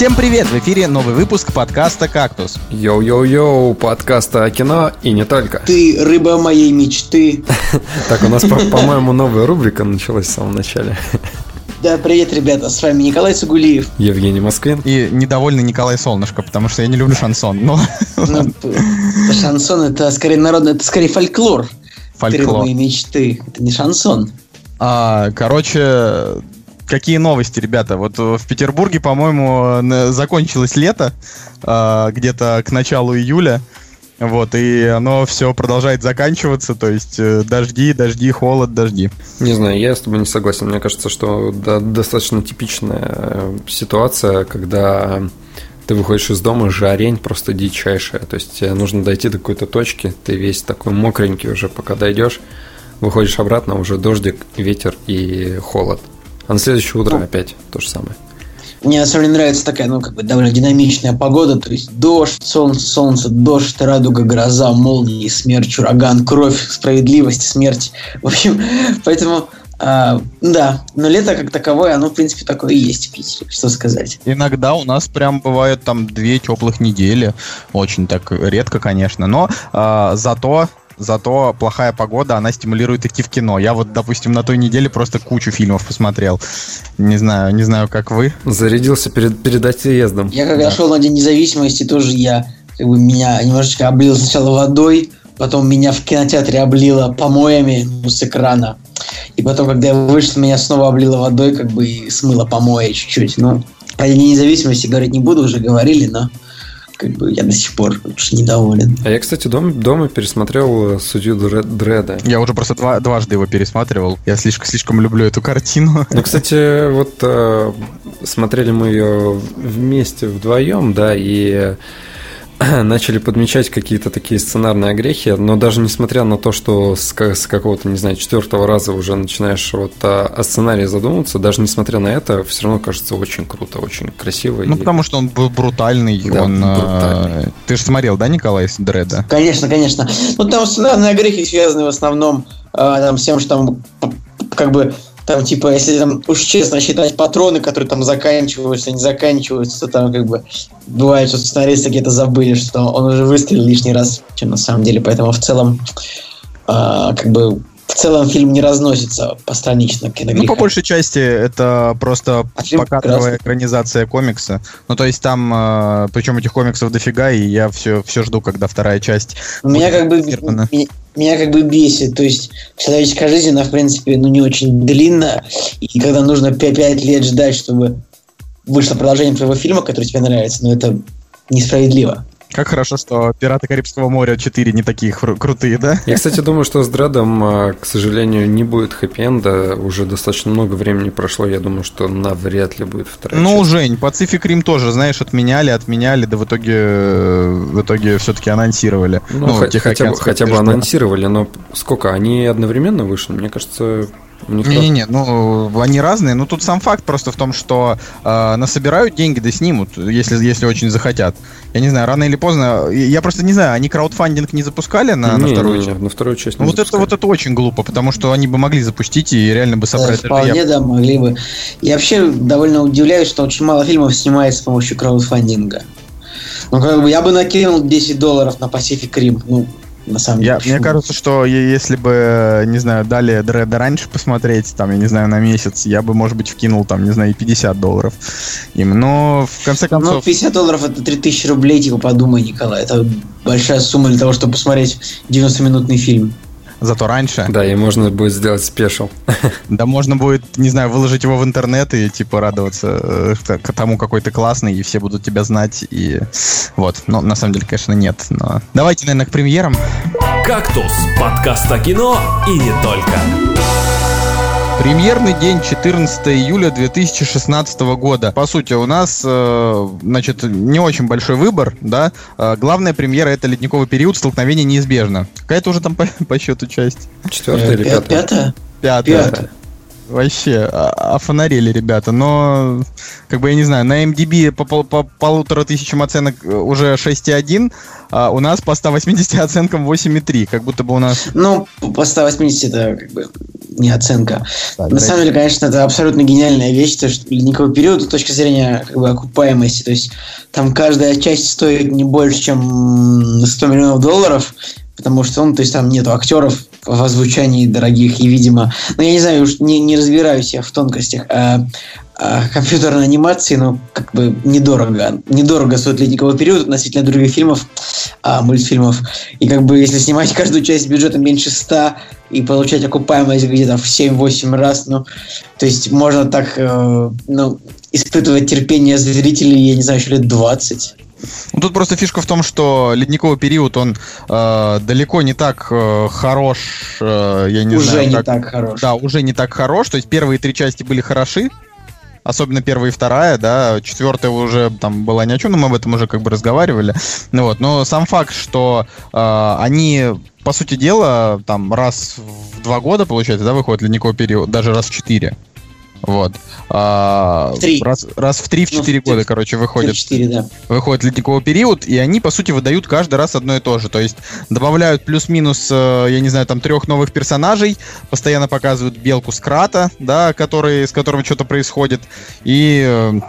Всем привет! В эфире новый выпуск подкаста «Кактус». Йоу-йоу-йоу, подкаста о кино и не только. Ты рыба моей мечты. Так, у нас, по-моему, новая рубрика началась в самом начале. Да, привет, ребята, с вами Николай Цугулиев. Евгений Москвин. И недовольный Николай Солнышко, потому что я не люблю шансон. Но... Ну, шансон это скорее народный, это скорее фольклор. Фольклор. Ты моей мечты. Это не шансон. А, короче, какие новости, ребята? Вот в Петербурге, по-моему, закончилось лето, а, где-то к началу июля. Вот, и оно все продолжает заканчиваться, то есть э, дожди, дожди, холод, дожди. Не знаю, я с тобой не согласен. Мне кажется, что да, достаточно типичная э, ситуация, когда ты выходишь из дома, жарень просто дичайшая. То есть тебе нужно дойти до какой-то точки, ты весь такой мокренький уже, пока дойдешь, выходишь обратно, уже дождик, ветер и холод. А на следующее утро Ну. опять то же самое. Мне на самом деле нравится такая, ну, как бы довольно динамичная погода, то есть дождь, солнце, солнце, дождь, радуга, гроза, молнии, смерч, ураган, кровь, справедливость, смерть. В общем, поэтому, а, да, но лето как таковое, оно, в принципе, такое и есть в Питере, что сказать. Иногда у нас прям бывает там две теплых недели, очень так редко, конечно, но а, зато Зато плохая погода, она стимулирует идти в кино. Я вот, допустим, на той неделе просто кучу фильмов посмотрел. Не знаю, не знаю, как вы. Зарядился перед, перед отъездом. Я когда Да. шел на День независимости, тоже я, как бы, меня немножечко облил сначала водой, потом меня в кинотеатре облило помоями ну, с экрана. И потом, когда я вышел, меня снова облило водой, как бы и смыло помои чуть-чуть. Ну, про День независимости говорить не буду, уже говорили, но как бы я до сих пор уж недоволен. А я, кстати, дом, дома пересмотрел э, судью Дре- Дреда. Я уже просто два- дважды его пересматривал. Я слишком, слишком люблю эту картину. Ну, кстати, вот э, смотрели мы ее вместе вдвоем, да, и начали подмечать какие-то такие сценарные огрехи, но даже несмотря на то, что с, с какого-то, не знаю, четвертого раза уже начинаешь вот о, о сценарии задумываться, даже несмотря на это, все равно кажется очень круто, очень красиво. Ну, и- потому что он был брутальный. Да, он, э, брутальный. Ты же смотрел, да, Николай с Дреда? Конечно, конечно. Ну, там сценарные огрехи связаны в основном а, там, с тем, что там как бы там, типа, если там уж честно считать патроны, которые там заканчиваются, не заканчиваются, то там как бы бывает, что сценаристы где-то забыли, что он уже выстрелил лишний раз, чем на самом деле. Поэтому в целом а, как бы в целом фильм не разносится постранично киногреха. Ну, по большей части, это просто А прекрасный. экранизация комикса. Ну, то есть там, э, причем этих комиксов дофига, и я все, все жду, когда вторая часть. Меня как бы меня, меня как бы бесит, то есть человеческая жизнь, она в принципе ну не очень длинная, и когда нужно 5, лет ждать, чтобы вышло продолжение твоего фильма, который тебе нравится, ну это несправедливо. Как хорошо, что «Пираты Карибского моря 4» не такие хру- крутые, да? Я, кстати, думаю, что с Дредом, э, к сожалению, не будет хэппи-энда. Уже достаточно много времени прошло. Я думаю, что навряд ли будет вторая Ну, часть. Жень, Pacific Rim тоже, знаешь, отменяли, отменяли, да в итоге, в итоге все-таки анонсировали. Ну, хотя, хотя, бы, хотя бы анонсировали, но сколько? Они одновременно вышли? Мне кажется, Не-не-не, ну, они разные, но тут сам факт просто в том, что э, насобирают деньги, да снимут, если, если очень захотят. Я не знаю, рано или поздно, я просто не знаю, они краудфандинг не запускали на, на Не, вторую не, не, часть? на вторую часть Ну, не вот это, запускали. вот это очень глупо, потому что они бы могли запустить и реально бы Да, собрать... вполне, да, могли бы. Я вообще довольно удивляюсь, что очень мало фильмов снимается с помощью краудфандинга. Ну, как бы я бы накинул 10 долларов на Pacific Rim. Ну, на самом Я, деле. мне кажется, что если бы, не знаю, дали Дреда раньше посмотреть, там, я не знаю, на месяц, я бы, может быть, вкинул, там, не знаю, и 50 долларов им. Но, в конце Ну, концов, 50 долларов это 3000 рублей, типа, подумай, Николай. Это большая сумма для того, чтобы посмотреть 90-минутный фильм. Зато раньше, Да, и можно будет сделать спешл. да можно будет, не знаю, выложить его в интернет и, типа, радоваться э, к к тому, какой ты классный, и все будут тебя знать, и вот. Но, на самом деле, конечно, нет, но... Давайте, наверное, к премьерам. «Кактус» – подкаст о кино и не только. Премьерный день 14 июля 2016 года. По сути, у нас, э, значит, не очень большой выбор, да. Э, главная премьера это ледниковый период, столкновение неизбежно. Какая-то уже там по, по счету часть? Четвертая или Пя- пятая? Пятая? Пятая. Пятая. Вообще, а- офонарели ребята, но, как бы, я не знаю, на MDB по, пол- по полутора тысячам оценок э, уже 6,1, а у нас по 180 оценкам 8,3, как будто бы у нас... Ну, по 180 это как бы не оценка. Да, На самом деле, конечно, это абсолютно гениальная вещь, то что ледниковый период с точки зрения как бы, окупаемости. То есть там каждая часть стоит не больше, чем 100 миллионов долларов, потому что он, то есть там нету актеров в озвучании дорогих и, видимо, ну я не знаю, уж не, не разбираюсь я в тонкостях а, а, компьютерной анимации, но как бы недорого. Недорого стоит ледниковый период относительно других фильмов, а, мультфильмов. И как бы если снимать каждую часть бюджетом меньше 100 и получать окупаемость где-то в 7-8 раз, ну, то есть можно так, э, ну, испытывать терпение зрителей, я не знаю, еще лет 20. Ну, тут просто фишка в том, что ледниковый период, он э, далеко не так э, хорош, э, я не Уже знаю. не как- так хорош. Да, уже не так хорош. То есть первые три части были хороши, особенно первая и вторая, да, четвертая уже там была ни о чем, но мы об этом уже как бы разговаривали. Ну вот, но сам факт, что э, они, по сути дела, там раз в два года, получается, да, выходит ледниковый период, даже раз в четыре. Вот. А, В. Раз, раз в три, в Ну, года, короче, выходит 4, да. выходит ледниковый период, и они, по сути, выдают каждый раз одно и то же. То есть добавляют плюс-минус, э, я не знаю, там трех новых персонажей, постоянно показывают белку Скрата, да, который, с которым что-то происходит, и э,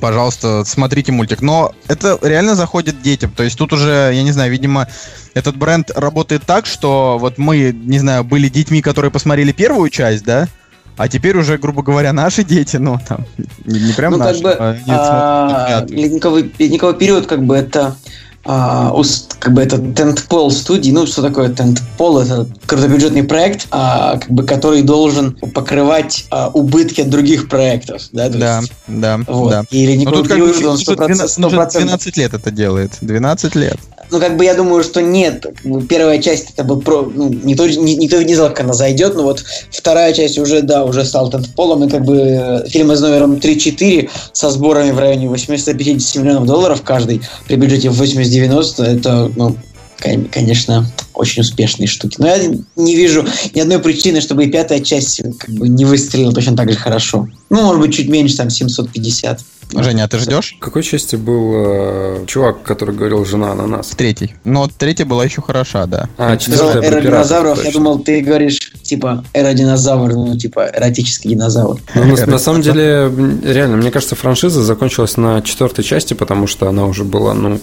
пожалуйста, смотрите мультик. Но это реально заходит детям. То есть тут уже, я не знаю, видимо, этот бренд работает так, что вот мы, не знаю, были детьми, которые посмотрели первую часть, да, а теперь уже, грубо говоря, наши дети, ну, там, не, не прям ну, наши, как бы, а они а, ледниковый, ледниковый период, как бы, это а, как бы это тентпол студии, ну что такое тентпол, это крупнобюджетный проект, а, как бы, который должен покрывать а, убытки от других проектов, да, то Да, есть, да, вот. да. И Ну ледниковый тут как бы он он уже 100%, 12, он уже 100%. 12 лет это делает. 12 лет. Ну, как бы я думаю, что нет. Первая часть это был про. Ну, никто, ни- никто не знал, как она зайдет, но вот вторая часть уже, да, уже стал тентполом. И как бы э, фильмы с номером 3-4 со сборами в районе 850 миллионов долларов каждый при бюджете в 80-90, это, ну, кон- конечно, очень успешные штуки. Но я не вижу ни одной причины, чтобы и пятая часть как бы не выстрелила точно так же хорошо. Ну, может быть, чуть меньше, там, 750. Женя, а ты ждешь? В какой части был э, чувак, который говорил «жена ананас»? В третьей. Но третья была еще хороша, да. А, сказал четвертая эра динозавров, я точно. думал, ты говоришь, типа, эра динозавр, ну, типа, эротический динозавр. Ну, на, на самом деле, реально, мне кажется, франшиза закончилась на четвертой части, потому что она уже была, ну,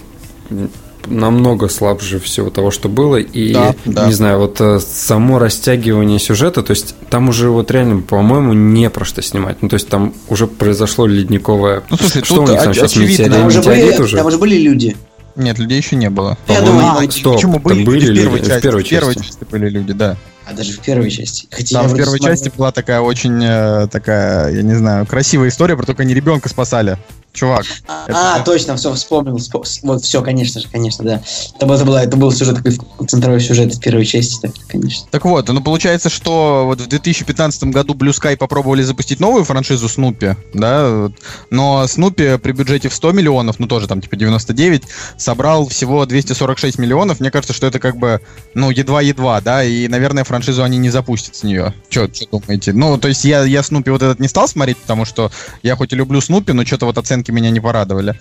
намного слабже всего того, что было. И, Да, да. не знаю, вот э, само растягивание сюжета, то есть там уже вот реально, по-моему, не про что снимать. Ну, то есть там уже произошло ледниковое... Ну, слушай, что тут у них там сейчас метеорит, Там уже, были, метеорит уже? там уже были люди. Нет, людей еще не было. Я думаю, А, стоп, почему были, были люди в первой части? В первой В первой части. части были люди, да. А даже в первой части. Хотя Там в первой смотрел. части была такая очень э, такая, я не знаю, красивая история, про то, как они ребенка спасали. Чувак. А, это- а, точно, все, вспомнил. Вот, все, конечно же, конечно, да. Это, это, была, это был сюжет, такой центровой сюжет в первой части, да, конечно. Так вот, ну получается, что вот в 2015 году Blue Sky попробовали запустить новую франшизу Снупи, да, но Снупи при бюджете в 100 миллионов, ну тоже там типа 99, собрал всего 246 миллионов. Мне кажется, что это как бы, ну, едва-едва, да, и, наверное, франшизу они не запустят с нее. Че думаете? Ну, то есть я, я Снупи вот этот не стал смотреть, потому что я хоть и люблю Снупи, но что-то вот оценки меня не порадовали.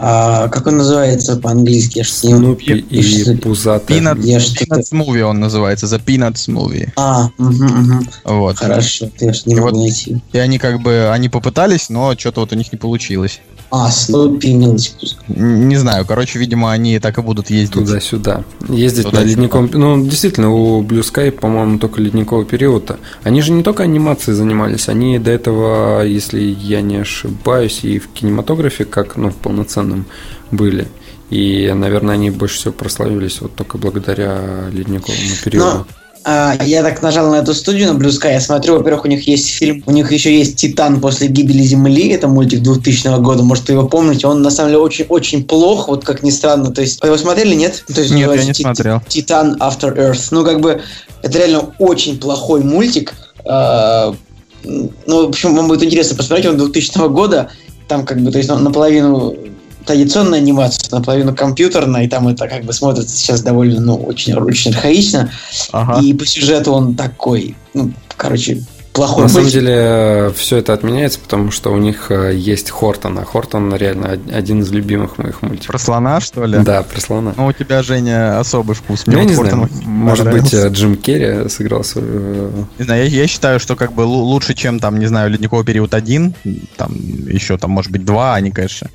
А, как он называется по-английски? Снупи и Пишется- Пузатая. Peanuts, Movie он называется, The Peanuts Movie. А, мгм, мгм. Вот. хорошо, я не И могу вот- найти. И они как бы, они попытались, но что-то вот у них не получилось. А, Снупи, Не знаю, короче, видимо, они так и будут ездить. Туда-сюда. Ездить Туда-сюда. на ледниковом... Ну, действительно, у Blue Sky, по-моему, только ледниковый период. Они же не только анимацией занимались, они до этого, если я не ошибаюсь, и в кинематографе, как, ну, в полноценном были. И, наверное, они больше всего прославились вот только благодаря ледниковому периоду. А, я так нажал на эту студию, на Blue Sky. Я смотрю, во-первых, у них есть фильм, у них еще есть «Титан после гибели Земли». Это мультик 2000 года, может, вы его помните. Он, на самом деле, очень-очень плох, вот как ни странно. То есть, вы его смотрели, нет? То есть, Нет, я не «Ти- смотрел. «Титан After Earth». Ну, как бы, это реально очень плохой мультик. А, Ну, в общем, вам будет интересно посмотреть, он 2000 года. Там, как бы, то есть, он наполовину традиционная анимация, наполовину компьютерная, и там это как бы смотрится сейчас довольно, ну, очень, очень архаично. Ага. И по сюжету он такой, ну, короче, плохой На самом мультик. деле все это отменяется, потому что у них э, есть Хортон, а Хортон реально од- один из любимых моих мультиков. Про слона, что ли? Да, про слона. Ну, у тебя, Женя, особый вкус. Ну, я вот не знаю, может быть, э, Джим Керри сыграл свою... Не знаю, я, я считаю, что как бы лу- лучше, чем там, не знаю, ледниковый период один, там еще там, может быть, два, они, конечно.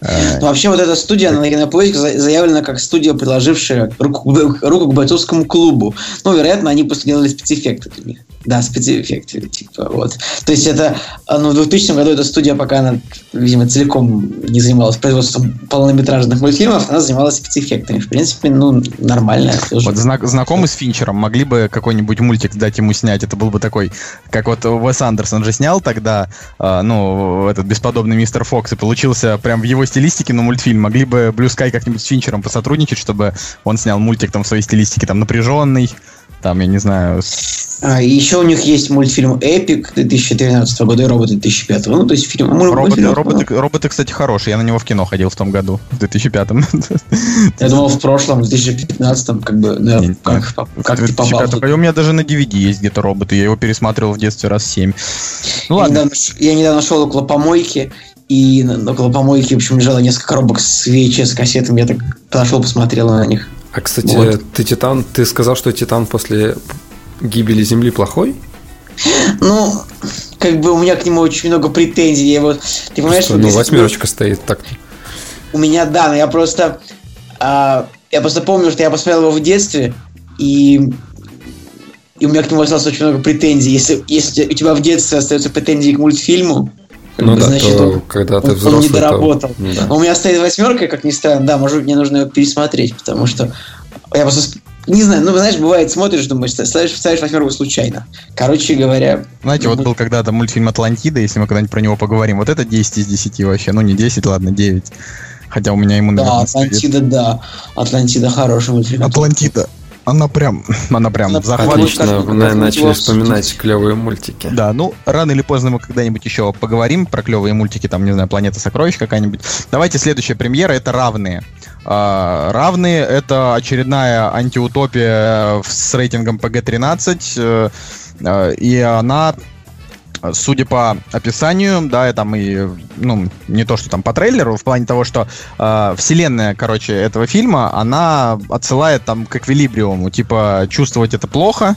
э, Ну, вообще, вот эта студия на Кинопоиск за- заявлена как студия, приложившая руку, руку к бойцовскому клубу. Ну, вероятно, они просто делали спецэффекты для них. Да, спецэффекты, типа, вот. То есть это, а, ну, в 2000 году эта студия, пока она, видимо, целиком не занималась производством полнометражных мультфильмов, она занималась спецэффектами. В принципе, ну, нормально. Вот знак, знакомый с Финчером, могли бы какой-нибудь мультик дать ему снять, это был бы такой, как вот Уэс Андерсон же снял тогда, э, ну, этот бесподобный мистер Фокс, и получился прям в его стилистике, но мультфильм. Могли бы Blue Sky как-нибудь с Финчером посотрудничать, чтобы он снял мультик там в своей стилистике, там, напряженный, там, я не знаю, с- А, еще у них есть мультфильм «Эпик» 2013 года и «Роботы» 2005. Ну, то есть фильм... роботы, мультфильм- роботы, роботы, кстати, хорошие, я на него в кино ходил в том году, в 2005 Я думал, в прошлом, в 2015, как бы, да, Не, как, как ты попал. 2005 году. У меня даже на DVD есть где-то роботы, я его пересматривал в детстве раз 7. Ну я, ладно, недавно, ш- я недавно шел около помойки, и около помойки, в общем, лежало несколько коробок с VHS кассетами. Я так подошел, посмотрел на них. А, кстати, Вот. ты Титан, ты сказал, что Титан после гибели Земли плохой? Ну, как бы у меня к нему очень много претензий. Я его, ты понимаешь, Что, вот ну, восьмерочка стоит так. У меня, да, но я просто... а, я просто помню, что я посмотрел его в детстве, и... И у меня к нему осталось очень много претензий. Если, если у тебя в детстве остаются претензии к мультфильму, Ну бы, да, значит, то он- когда ты он, он взрослый, не то- доработал. да. А У меня стоит восьмерка, как ни странно. Да, может быть, мне нужно ее пересмотреть, потому что я просто... Не знаю, ну, знаешь, бывает, смотришь, думаешь, ставишь, ставишь восьмерку случайно. Короче говоря... Знаете, вот был когда-то мультфильм «Атлантида», если мы когда-нибудь про него поговорим. Вот это 10 из 10 вообще. Ну, не 10, ладно, 9. Хотя у меня ему, Да, стоит. Атлантида, да. Атлантида хороший мультфильм. Атлантида. Она прям, она прям Она захватывает. Отлично, вы начали вспоминать клевые мультики. Да, ну, рано или поздно мы когда-нибудь еще поговорим про клевые мультики, там, не знаю, «Планета сокровищ» какая-нибудь. Давайте следующая премьера, это «Равные». А, «Равные» — это очередная антиутопия с рейтингом PG-13, э, э, и она судя по описанию, да, и там и, ну, не то, что там по трейлеру, в плане того, что э, вселенная, короче, этого фильма, она отсылает там к эквилибриуму, типа, чувствовать это плохо,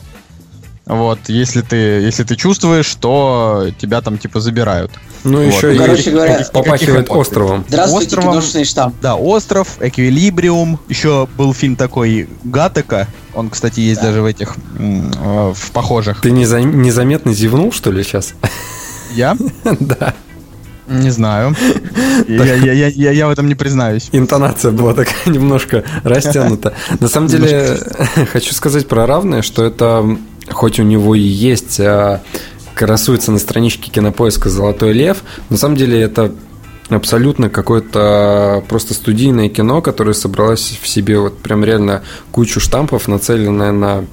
вот, если ты, если ты чувствуешь, то тебя там, типа, забирают. Ну, Вот. еще и короче говоря, попахивает островом. Здравствуйте, Островом- киношный штамп. Да, «Остров», «Эквилибриум», еще был фильм такой «Гатека», он, кстати, есть Да. даже в этих, э, в похожих. Ты неза- незаметно зевнул, что ли, сейчас? Я? Да. Не знаю. Я, я, я, я, я в этом не признаюсь. Интонация была такая немножко растянута. На самом деле, хочу сказать про равное, что это, хоть у него и есть, а, красуется на страничке кинопоиска «Золотой лев», на самом деле это абсолютно какое-то просто студийное кино, которое собралось в себе вот прям реально кучу штампов, нацеленное на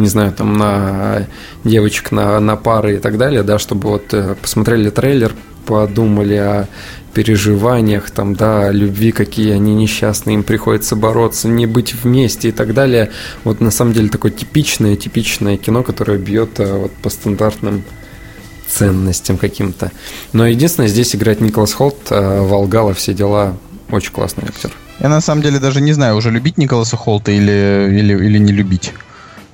не знаю, там на девочек, на, на пары и так далее, да, чтобы вот э, посмотрели трейлер, подумали о переживаниях, там, да, о любви, какие они несчастные, им приходится бороться, не быть вместе и так далее. Вот на самом деле такое типичное, типичное кино, которое бьет э, вот по стандартным ценностям каким-то. Но единственное, здесь играет Николас Холт, э, Волгала, все дела, очень классный актер. Я на самом деле даже не знаю, уже любить Николаса Холта или, или, или не любить.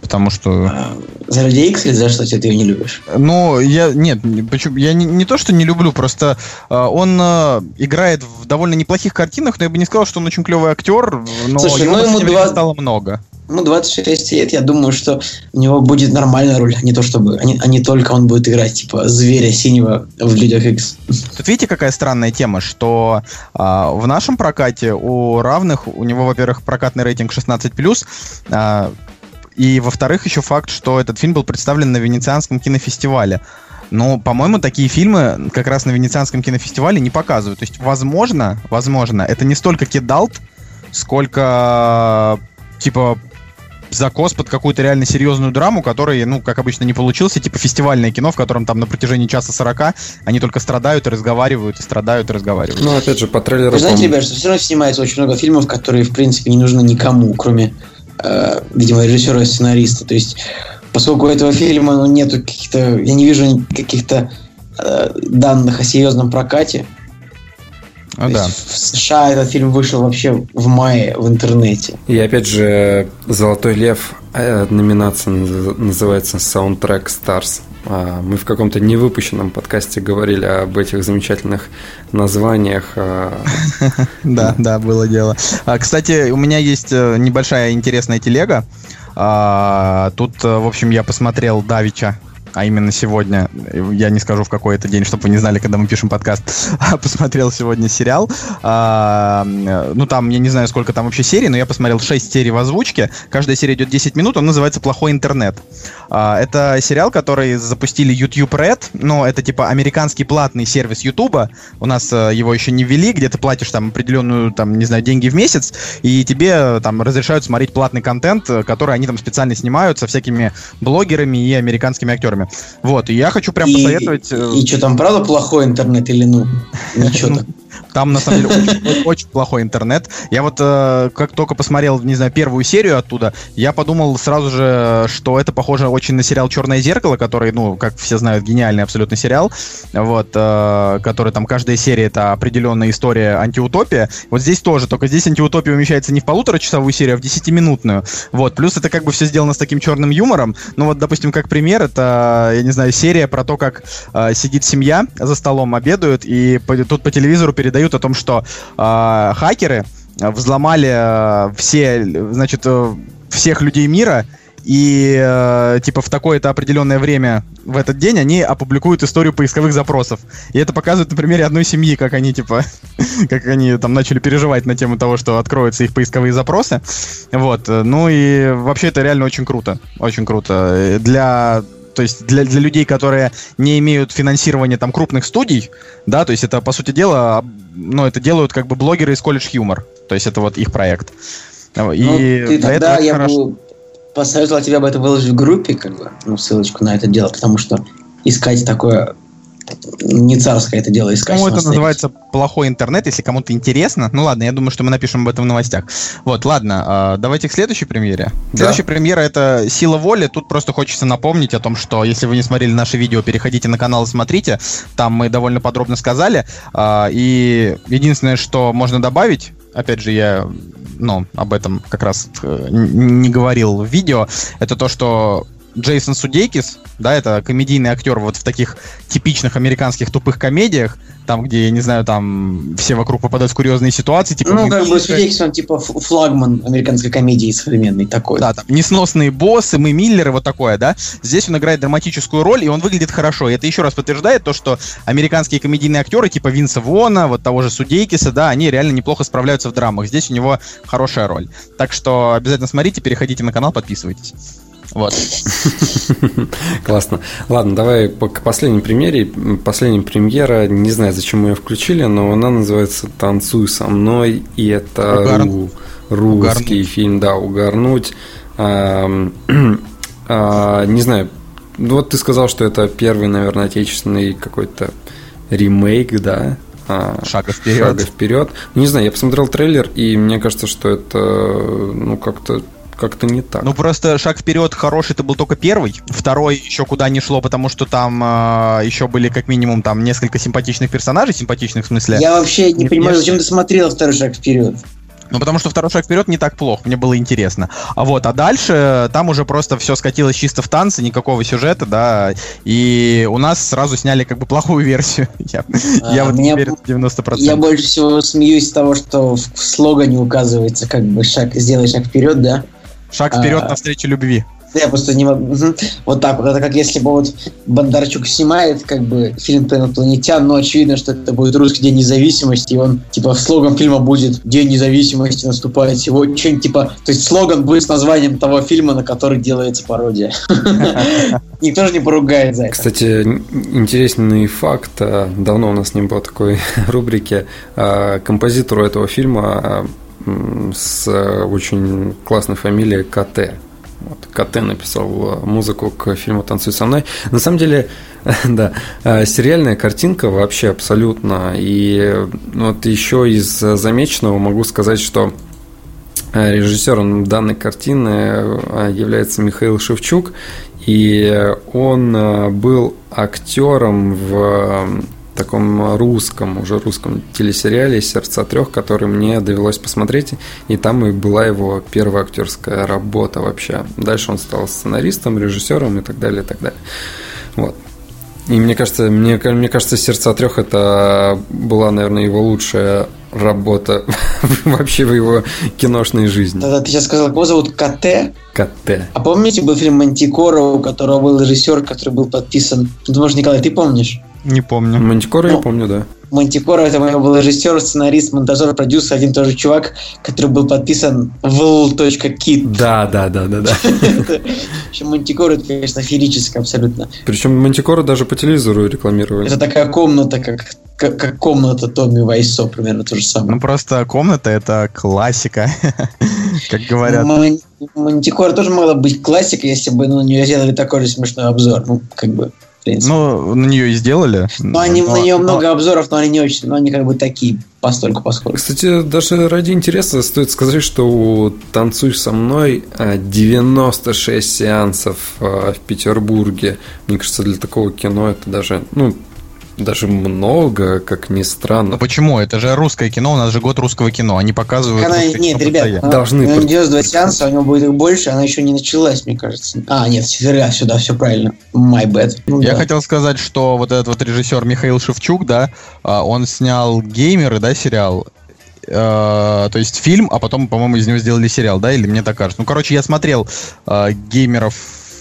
Потому что, А, За Икс или за что ты ее не любишь? ну, я, нет, не- почему, я не, не то, что не люблю, просто э, он э, играет в довольно неплохих картинах, но я бы не сказал, что он очень клевый актер, но Слушай, его ну, ему два- стало много. Ну, 26 лет, я думаю, что у него будет нормальная роль, а не то чтобы, а не, а не только он будет играть, типа, зверя синего в Людях Икс. Тут видите, какая странная тема, что а, в нашем прокате у равных, у него, во-первых, прокатный рейтинг 16+, а, и, во-вторых, еще факт, что этот фильм был представлен на Венецианском кинофестивале. Но, по-моему, такие фильмы как раз на Венецианском кинофестивале не показывают. То есть, возможно, возможно, это не столько кидалт, сколько, типа, закос под какую-то реально серьезную драму, который, ну, как обычно, не получился, типа фестивальное кино, в котором там на протяжении часа 40 они только страдают и разговаривают, и страдают и разговаривают. Ну, опять же, по трейлеру... Вы знаете, ребят, что все равно снимается очень много фильмов, которые, в принципе, не нужны никому, кроме, э, видимо, режиссера и сценариста. То есть, поскольку у этого фильма ну, нету каких-то я не вижу каких-то э, данных о серьезном прокате. Ну, да. В США этот фильм вышел вообще в мае в интернете. И опять же, «Золотой лев» э, номинация называется «Soundtrack Stars». А, мы в каком-то невыпущенном подкасте говорили об этих замечательных названиях. А, да, да, было дело. А, кстати, у меня есть э, небольшая интересная телега. Тут, э, в общем, я посмотрел Давича а именно сегодня, я не скажу в какой это день, чтобы вы не знали, когда мы пишем подкаст, посмотрел сегодня сериал. А, ну, там, я не знаю, сколько там вообще серий, но я посмотрел 6 серий в озвучке. Каждая серия идет 10 минут, он называется «Плохой интернет». А, это сериал, который запустили YouTube Red, но это типа американский платный сервис YouTube. У нас а, его еще не ввели, где ты платишь там определенную, там, не знаю, деньги в месяц, и тебе там разрешают смотреть платный контент, который они там специально снимают со всякими блогерами и американскими актерами. Вот, и я хочу прям и, посоветовать... Э, и, и что, там правда плохой интернет или ну? Ничего так. Там, на самом деле, очень, плохой интернет. Я вот э, как только посмотрел, не знаю, первую серию оттуда, я подумал сразу же, что это похоже очень на сериал «Черное зеркало», который, ну, как все знают, гениальный абсолютно сериал, вот, э, который там каждая серия — это определенная история антиутопия. Вот здесь тоже, только здесь антиутопия умещается не в полуторачасовую серию, а в десятиминутную. Вот, плюс это как бы все сделано с таким черным юмором. Ну вот, допустим, как пример, это, я не знаю, серия про то, как э, сидит семья за столом, обедают, и тут по телевизору передают передают о том, что э, хакеры взломали э, все, значит, э, всех людей мира, и э, типа в такое-то определенное время в этот день они опубликуют историю поисковых запросов. И это показывает на примере одной семьи, как они типа, как они там начали переживать на тему того, что откроются их поисковые запросы. Вот. Ну и вообще это реально очень круто. Очень круто. Для то есть для, для людей, которые не имеют финансирования там крупных студий, да, то есть это, по сути дела, ну, это делают как бы блогеры из колледж Humor, то есть это вот их проект. И ну, ты тогда я хорошо. бы посоветовал тебе об этом выложить в группе, как бы, ну, ссылочку на это дело, потому что искать такое не царское это дело искать. Ну, это называется плохой интернет, если кому-то интересно. Ну ладно, я думаю, что мы напишем об этом в новостях. Вот, ладно, э, давайте к следующей премьере. Да. Следующая премьера это «Сила воли». Тут просто хочется напомнить о том, что если вы не смотрели наше видео, переходите на канал и смотрите. Там мы довольно подробно сказали. Э, и единственное, что можно добавить, опять же, я ну, об этом как раз э, не говорил в видео, это то, что Джейсон Судейкис, да, это комедийный актер вот в таких типичных американских тупых комедиях, там, где, я не знаю, там все вокруг попадают в курьезные ситуации. Типа, ну, как бы Судейкис, он типа флагман американской комедии современной такой. Да, там несносные боссы, мы Миллеры, вот такое, да. Здесь он играет драматическую роль, и он выглядит хорошо. И это еще раз подтверждает то, что американские комедийные актеры, типа Винса Вона, вот того же Судейкиса, да, они реально неплохо справляются в драмах. Здесь у него хорошая роль. Так что обязательно смотрите, переходите на канал, подписывайтесь. Вот. Классно. Ладно, давай к последней премьере. Последняя премьера, не знаю, зачем мы ее включили, но она называется «Танцуй со мной», и это ру, русский угарнуть. фильм, да, «Угарнуть». А, а, не знаю, вот ты сказал, что это первый, наверное, отечественный какой-то ремейк, да? А, шага вперед. Шага вперед. Не знаю, я посмотрел трейлер, и мне кажется, что это ну как-то как-то не так. Ну просто шаг вперед хороший это был только первый, второй еще куда не шло, потому что там э, еще были как минимум там несколько симпатичных персонажей, симпатичных в смысле. Я вообще не, не понимаю, зачем ты смотрел второй шаг вперед. Ну, потому что второй шаг вперед не так плохо, мне было интересно. А вот, а дальше там уже просто все скатилось чисто в танцы, никакого сюжета, да, и у нас сразу сняли как бы плохую версию. Я, а, я вот не верю 90%. Я больше всего смеюсь с того, что в слогане указывается как бы шаг, сделай шаг вперед, да, Шаг вперед а, навстречу любви. Я просто не могу. Вот так вот. Это как если бы вот Бондарчук снимает как бы фильм про инопланетян, но очевидно, что это будет русский день независимости, и он типа слоган фильма будет День независимости наступает сегодня. Что-нибудь типа. То есть слоган будет с названием того фильма, на который делается пародия. Никто же не поругает за это. Кстати, интересный факт. А, давно у нас не было такой рубрики. А, композитору этого фильма с очень классной фамилией КТ. Вот, КТ написал музыку к фильму «Танцуй со мной». На самом деле, да, э, сериальная картинка вообще абсолютно. И вот еще из замеченного могу сказать, что Э, Режиссером данной картины э, является Михаил Шевчук, и он э, был актером в таком русском, уже русском телесериале «Сердца трех», который мне довелось посмотреть, и там и была его первая актерская работа вообще. Дальше он стал сценаристом, режиссером и так далее, и так далее. Вот. И мне кажется, мне, мне кажется, «Сердца трех» это была, наверное, его лучшая работа вообще в его киношной жизни. Тогда ты сейчас сказал, его зовут КТ? КТ. А помните, был фильм «Мантикора», у которого был режиссер, который был подписан... Может, Николай, ты помнишь? Не помню. Мантикора Ну, я помню, да. Мантикора это у него был режиссер, сценарист, монтажер, продюсер, один тоже чувак, который был подписан v.kit. Да, да, да, да, да. Мантикора это, конечно, феерическое абсолютно. Причем Мантикора даже по телевизору рекламировали. Это такая комната, как, как, как комната Томми Вайсо, примерно то же самое. Ну просто комната это классика, как говорят. Ман- Мантикора тоже могла быть классикой, если бы ну, на нее сделали такой же смешной обзор. Ну, как бы, принципе. Ну, на нее и сделали. Ну, они, Но- на нее но- много обзоров, но они не очень, но они как бы такие постольку поскольку. Кстати, даже ради интереса стоит сказать, что у «Танцуй со мной» а, 96 сеансов а, в Петербурге. Мне кажется, для такого кино это даже, ну, даже много, как ни Ну странно. почему? Это же русское кино, у нас же год русского кино. Они показывают... Она, нет, кино ребят, она- Должны у него просто- 92 сеанса, у него будет их больше, она еще не началась, мне кажется. А, нет, февраля сюда, все правильно. My bad. Ну, Я да. хотел сказать, что вот этот вот режиссер Михаил Шевчук, да, а, он снял «Геймеры», да, сериал, Э, то есть фильм, а потом, по-моему, из него сделали сериал, да, или мне так кажется. Ну, короче, я смотрел э, «Геймеров»,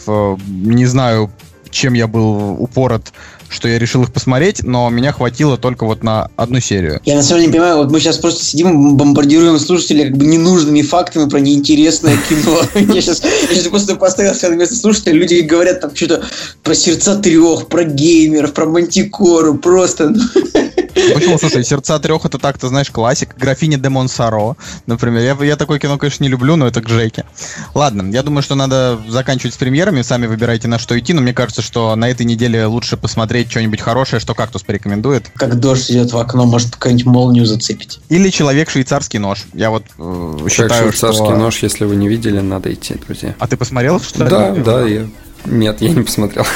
э, не знаю, чем я был упорот, что я решил их посмотреть, но меня хватило только вот на одну серию. Я на самом деле не понимаю, вот мы сейчас просто сидим, бомбардируем слушателей как бы ненужными фактами про неинтересное кино. Я сейчас, просто поставил себя на место слушателей, люди говорят там что-то про сердца трех, про геймеров, про мантикору, просто. ну, Почему? Слушай, «Сердца трех» это так-то, знаешь, классик. «Графиня де Монсоро», например. Я, я такое кино, конечно, не люблю, но это к Жеке. Ладно, я думаю, что надо заканчивать с премьерами. Сами выбирайте, на что идти. Но мне кажется, что на этой неделе лучше посмотреть что-нибудь хорошее, что «Кактус» порекомендует. Как дождь идет в окно, может какую-нибудь молнию зацепить. Или «Человек-швейцарский нож». Я вот э, считаю, швейцарский что... нож, если вы не видели, надо идти, друзья. А ты посмотрел, что ли? Да, да, я... Нет, я не посмотрел.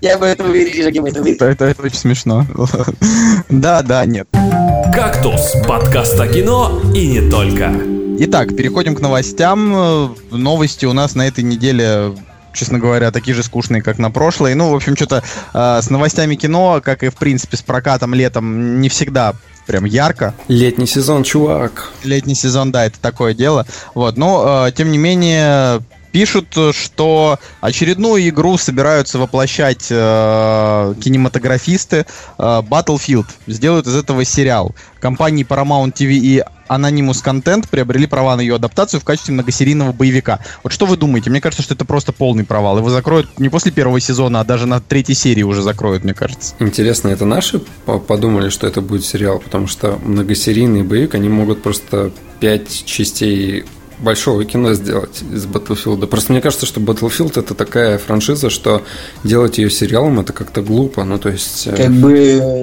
Я бы это уверен, я бы это уверен. Это, это- это очень смешно. Да, да, нет. «Кактус» – подкаст о кино и не только. Итак, переходим к новостям. Э, Новости у нас на этой неделе, честно говоря, такие же скучные, как на прошлой. Ну, в общем, что-то э, с новостями кино, как и, в принципе, с прокатом летом, не всегда прям ярко. Летний сезон, чувак. Летний сезон, да, это такое дело. Вот, но, э, тем не менее, пишут, что очередную игру собираются воплощать э, кинематографисты э, Battlefield. Сделают из этого сериал. Компании Paramount TV и Anonymous Content приобрели права на ее адаптацию в качестве многосерийного боевика. Вот что вы думаете? Мне кажется, что это просто полный провал. Его закроют не после первого сезона, а даже на третьей серии уже закроют, мне кажется. Интересно, это наши по- подумали, что это будет сериал? Потому что многосерийный боевик, они могут просто пять частей большого кино сделать из Battlefield. Просто мне кажется, что Battlefield это такая франшиза, что делать ее сериалом это как-то глупо. Ну, то есть... э, Как бы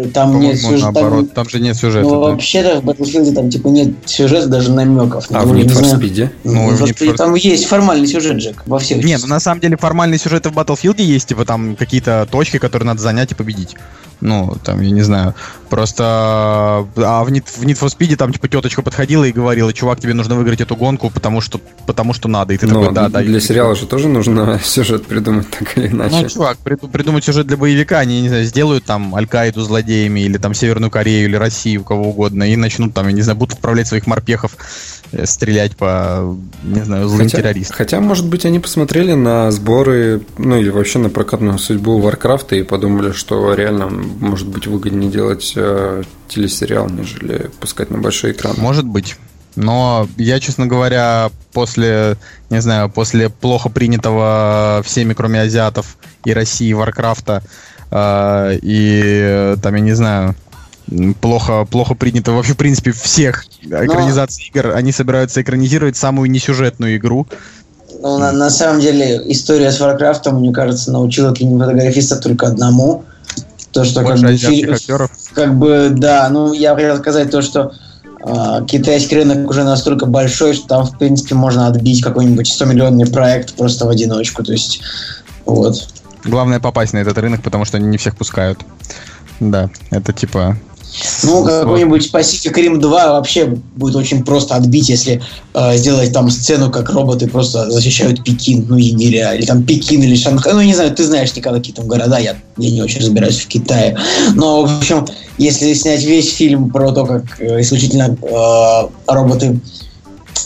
э, там нет сюжета. наоборот, там же нет сюжета. Ну, да. вообще-то в Battlefield там типа нет сюжета, даже намеков. А в Ну, Need не for. Speed? Ну, Ну, в Need Need for Там есть формальный сюжет, Джек, во всех Не, ну на самом деле формальные сюжеты в Battlefield есть, типа там какие-то точки, которые надо занять и победить. Ну, там, я не знаю. Просто... А в Need, в Need for Speed там, типа, теточка подходила и говорила, чувак, тебе нужно выиграть эту гонку, потому что, потому что надо. И ты Но такой, да, да. для и- сериала же тоже нужно сюжет придумать так или иначе. Ну, чувак, приду- придумать сюжет для боевика, они, не знаю, сделают там Аль-Каиду злодеями, или там Северную Корею, или Россию, кого угодно, и начнут там, я не знаю, будут отправлять своих морпехов э, стрелять по, не знаю, злым Хотя, террористам. хотя, может быть, они посмотрели на сборы, ну или вообще на прокатную судьбу Варкрафта и подумали, что реально может быть выгоднее делать э, телесериал, нежели пускать на большой экран. Может быть. Но я, честно говоря, после, не знаю, после плохо принятого всеми, кроме азиатов и России, Варкрафта, э, и э, там, я не знаю, плохо, плохо принято вообще, в принципе, всех экранизаций игр, они собираются экранизировать самую несюжетную игру. Ну, на, на самом деле, история с Варкрафтом, мне кажется, научила кинематографиста только одному. То, что как Больше бы, азиатских фильм- как бы, да, ну, я хотел сказать то, что китайский рынок уже настолько большой, что там, в принципе, можно отбить какой-нибудь 100-миллионный проект просто в одиночку. То есть, вот. Главное попасть на этот рынок, потому что они не всех пускают. Да, это типа ну, какой-нибудь Pacific Rim 2 вообще будет очень просто отбить, если э, сделать там сцену, как роботы просто защищают Пекин, ну, Егеря, или там Пекин, или Шанхай. Ну, не знаю, ты знаешь никак какие там города, я, я не очень разбираюсь в Китае. Но, в общем, если снять весь фильм про то, как э, исключительно э, роботы,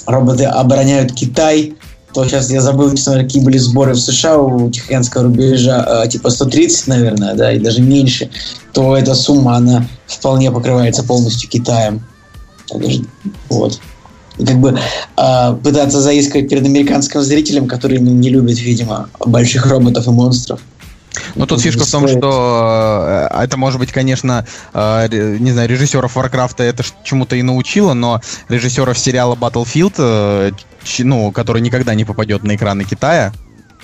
роботы обороняют Китай, то сейчас я забыл, какие были сборы в США у Тихоокеанского рубежа, э, типа 130, наверное, да, и даже меньше, то эта сумма, она вполне покрывается полностью Китаем. Вот. И как бы э, пытаться заискивать перед американским зрителем, который не любит, видимо, больших роботов и монстров. Ну, тут фишка в том, что э, это, может быть, конечно, э, не знаю, режиссеров Warcraft это чему-то и научило, но режиссеров сериала Battlefield, э, ну, который никогда не попадет на экраны Китая,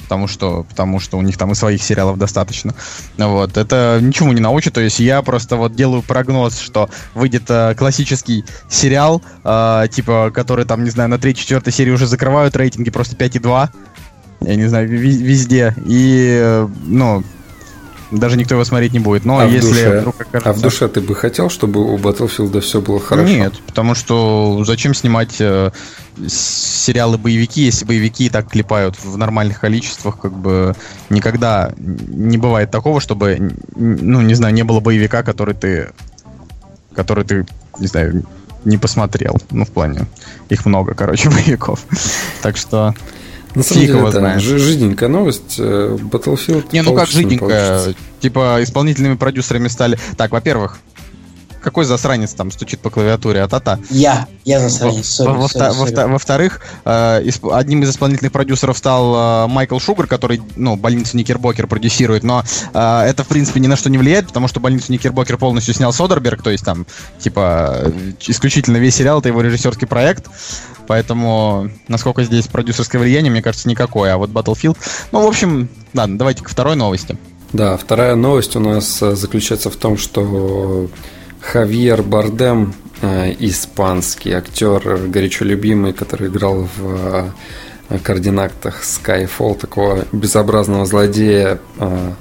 потому что, потому что у них там и своих сериалов достаточно. Вот, это ничему не научит, то есть я просто вот делаю прогноз, что выйдет э, классический сериал, э, типа, который там, не знаю, на 3-4 серии уже закрывают рейтинги просто 5,2, я не знаю, везде, и, ну, даже никто его смотреть не будет. Но а если в душе, вдруг окажется... А в душе ты бы хотел, чтобы у Battlefield все было хорошо? Нет, потому что зачем снимать э, сериалы боевики, если боевики и так клепают в нормальных количествах, как бы никогда не бывает такого, чтобы, ну, не знаю, не было боевика, который ты, который ты, не знаю, не посмотрел. Ну, в плане, их много, короче, боевиков. Так что на самом Фиг деле, его знает. жиденькая новость. Э, Battlefield Не, ну как жиденькая? Получится. Типа исполнительными продюсерами стали... Так, во-первых, какой засранец там стучит по клавиатуре? А-та-та. Я. Я засранец. Во- во- во-вторых, э, одним из исполнительных продюсеров стал э, Майкл Шугар, который, ну, больницу Никербокер продюсирует, но э, это, в принципе, ни на что не влияет, потому что больницу Никербокер полностью снял Содерберг, то есть там, типа, исключительно весь сериал — это его режиссерский проект. Поэтому, насколько здесь продюсерское влияние, мне кажется, никакое. А вот Battlefield... Ну, в общем, ладно, давайте к второй новости. Да, вторая новость у нас э, заключается в том, что Хавьер Бардем, э, испанский актер, горячо любимый, который играл в э, координатах Skyfall, такого безобразного злодея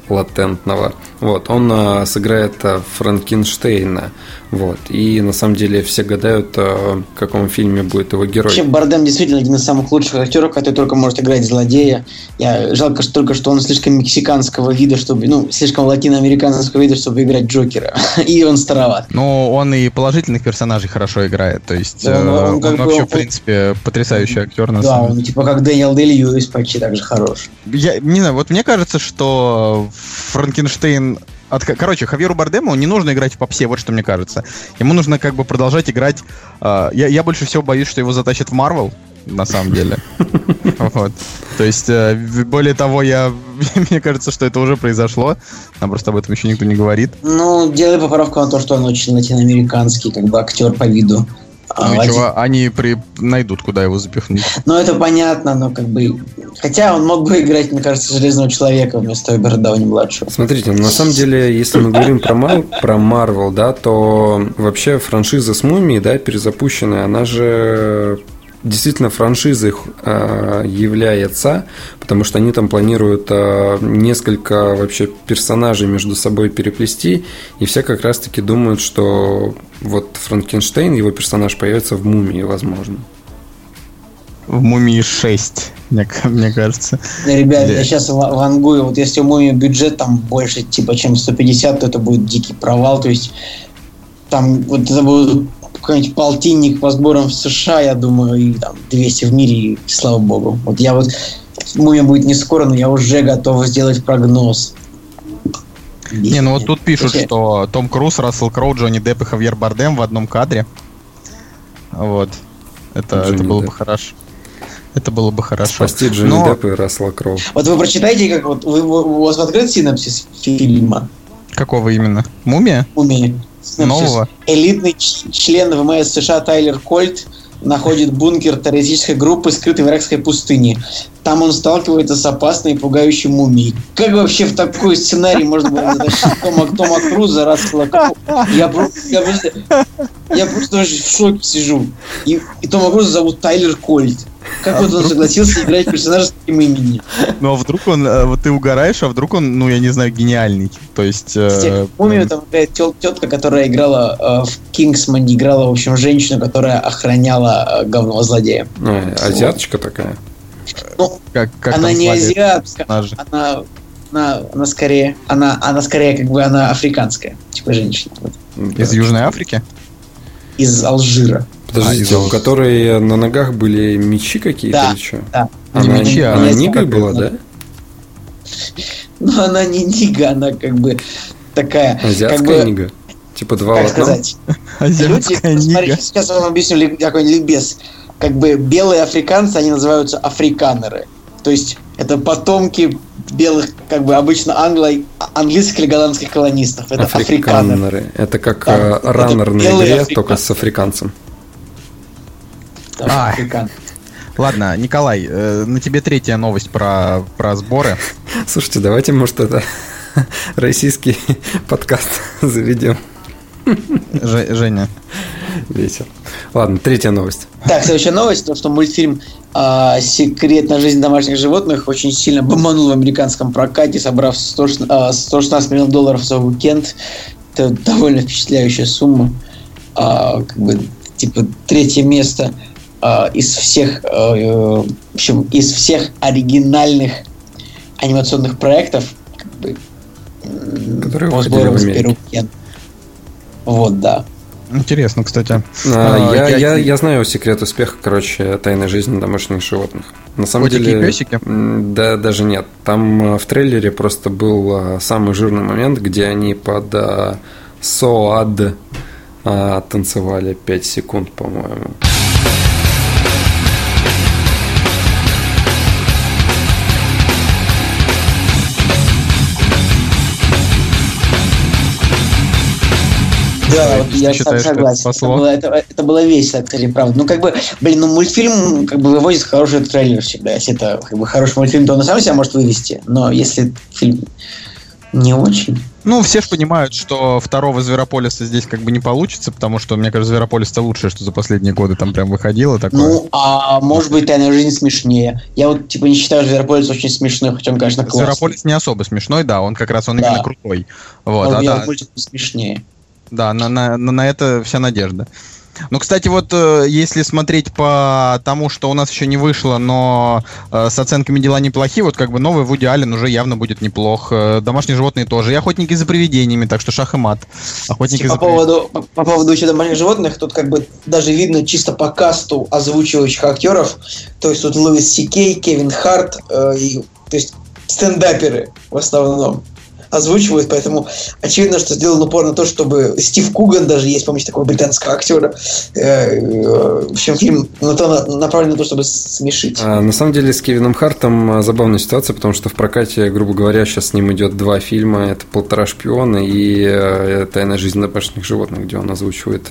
латентного. Вот, он сыграет Франкенштейна. Вот. И на самом деле все гадают, э, в каком фильме будет его герой. Вообще, Бардем действительно один из самых лучших актеров, который только может играть злодея. Я жалко что только, что он слишком мексиканского вида, чтобы, ну, слишком латиноамериканского вида, чтобы играть Джокера. и он староват. Ну, он и положительных персонажей хорошо играет. То есть он, он, он, он вообще, он, в принципе, потрясающий актер. На да, самом он типа как Дэниел Дэй Льюис почти так же хорош. Я не знаю, вот мне кажется, что Франкенштейн от, короче, Хавьеру Бардему не нужно играть в попсе, вот что мне кажется. Ему нужно как бы продолжать играть. Э, я, я больше всего боюсь, что его затащат в Марвел, на самом деле. Вот. То есть, э, более того, я, мне кажется, что это уже произошло. Нам просто об этом еще никто не говорит. Ну, делай поправку на то, что он очень латиноамериканский, как бы актер по виду. А, ну, чего, они при... найдут, куда его запихнуть. Ну, это понятно, но как бы... Хотя он мог бы играть, мне кажется, Железного Человека вместо Роберта Дауни-младшего. Смотрите, на самом деле, если мы говорим про, Мар... про Marvel, да, то вообще франшиза с Мумией, да, перезапущенная, она же действительно франшизой э, является, потому что они там планируют э, несколько вообще персонажей между собой переплести, и все как раз-таки думают, что вот Франкенштейн, его персонаж появится в Мумии, возможно. В Мумии 6, мне, мне кажется. Да, ребят, я сейчас вангую, вот если у Мумии бюджет там больше, типа, чем 150, то это будет дикий провал, то есть там вот это будет какой-нибудь полтинник по сборам в США, я думаю, и там 200 в мире, и слава богу. Вот я вот, мумия будет не скоро, но я уже готов сделать прогноз. Не, ну вот тут пишут, Слушай, что Том Круз, Рассел Кроу, Джонни Депп и Хавьер Бардем в одном кадре. Вот. Это, это было Депп. бы хорошо. Это было бы хорошо. Спасти Джонни Но... Деппа и Рассела Кроу. Вот вы прочитайте, как вот вы, у вас открыт синапсис фильма? Какого именно? Мумия? Мумия. Нового? Элитный член ВМС США Тайлер Кольт находит бункер террористической группы, скрытой в иракской пустыне. Там он сталкивается с опасной и пугающей мумией. Как вообще в такой сценарий можно было затащить Тома, Тома Круза, Кроу? Я просто, я просто, я просто в шоке сижу. И, и Тома Круза зовут Тайлер Кольт. Как вот он согласился играть персонажа с таким именем? Ну а вдруг он, э, вот ты угораешь, а вдруг он, ну я не знаю, гениальный. То есть... э, Мумию там играет тетка, которая играла э, в Кингсмане, играла, в общем, женщину, которая охраняла э, главного злодея. А, азиаточка такая. Ну, как, как она не азиатская, она, она, она скорее, она, она скорее как бы она африканская, типа женщина. Из Южной Африки? Из Алжира. Подождите, А, у которой на ногах были мечи какие-то Да. или что? Да. Не Она, мечи, а она не нигой была, да? Но она не нига, она как бы такая, Азиатская как бы, нига? Типа два в как одном? сказать, Азиатская Люди, нига. смотрите, сейчас я вам объясню какой-нибудь ликбез. Как бы белые африканцы, они называются африканеры. То есть это потомки белых, как бы обычно англо английских или голландских колонистов. Это африканеры. Африканеры. Это как Да, э, это раннер на игре, африканцы. только с африканцем. Да, Ай. африканеры. Ладно, Николай, э, на тебе третья новость про, про сборы. Слушайте, давайте, может, это российский подкаст заведем. Же- Женя. Весело. Ладно, третья новость. Так, следующая новость, то, что мультфильм а, «Секретная жизнь домашних животных» очень сильно бомбанул в американском прокате, собрав 100 ш- а, 116 миллионов долларов за уикенд. Это довольно впечатляющая сумма. А, как бы, типа, третье место а, из всех, а, э, в общем, из всех оригинальных анимационных проектов, как бы, Которые выходили в Америке. первый. Вот, да. Интересно, кстати. А, А, я, я- я, я знаю секрет успеха, короче, тайной жизни домашних животных. На самом Котики деле, и песики? да, даже нет. Там э, в трейлере просто был э, самый жирный момент, где они под э, Соад э, танцевали 5 секунд, по-моему. Да, вот я считаешь, это согласен. Это, спасло? было, это, это было весело, кстати, правда. Ну, как бы, блин, ну мультфильм как бы выводит хороший трейлер всегда. Если это как бы хороший мультфильм, то он самом себя может вывести. Но если фильм не очень. Ну, все же понимают, что второго Зверополиса здесь как бы не получится, потому что, мне кажется, Зверополис это лучшее, что за последние годы там прям выходило такое. Ну, а может быть, тайная жизнь смешнее. Я вот типа не считаю Зверополис очень смешной, хотя он, конечно, классный. Зверополис не особо смешной, да, он как раз он Да. именно крутой. А Вот, а, я да, смешнее. Да, на, на, на, это вся надежда. Ну, кстати, вот э, если смотреть по тому, что у нас еще не вышло, но э, с оценками дела неплохие, вот как бы новый Вуди Аллен уже явно будет неплох. Э, домашние животные тоже. И охотники за привидениями, так что шах и мат. Охотники По за поводу, по, по поводу еще домашних животных, тут как бы даже видно чисто по касту озвучивающих актеров. То есть тут Луис Сикей, Кевин Харт, э, и, то есть стендаперы в основном озвучивают, поэтому очевидно, что сделан упор на то, чтобы Стив Куган даже есть, помощь такого британского актера. Э, э, в общем, фильм на то, на- направлен на то, чтобы смешить. А, на самом деле с Кевином Хартом а, забавная ситуация, потому что в прокате, грубо говоря, сейчас с ним идет два фильма. Это «Полтора шпиона» и э, «Тайная жизнь домашних животных», где он озвучивает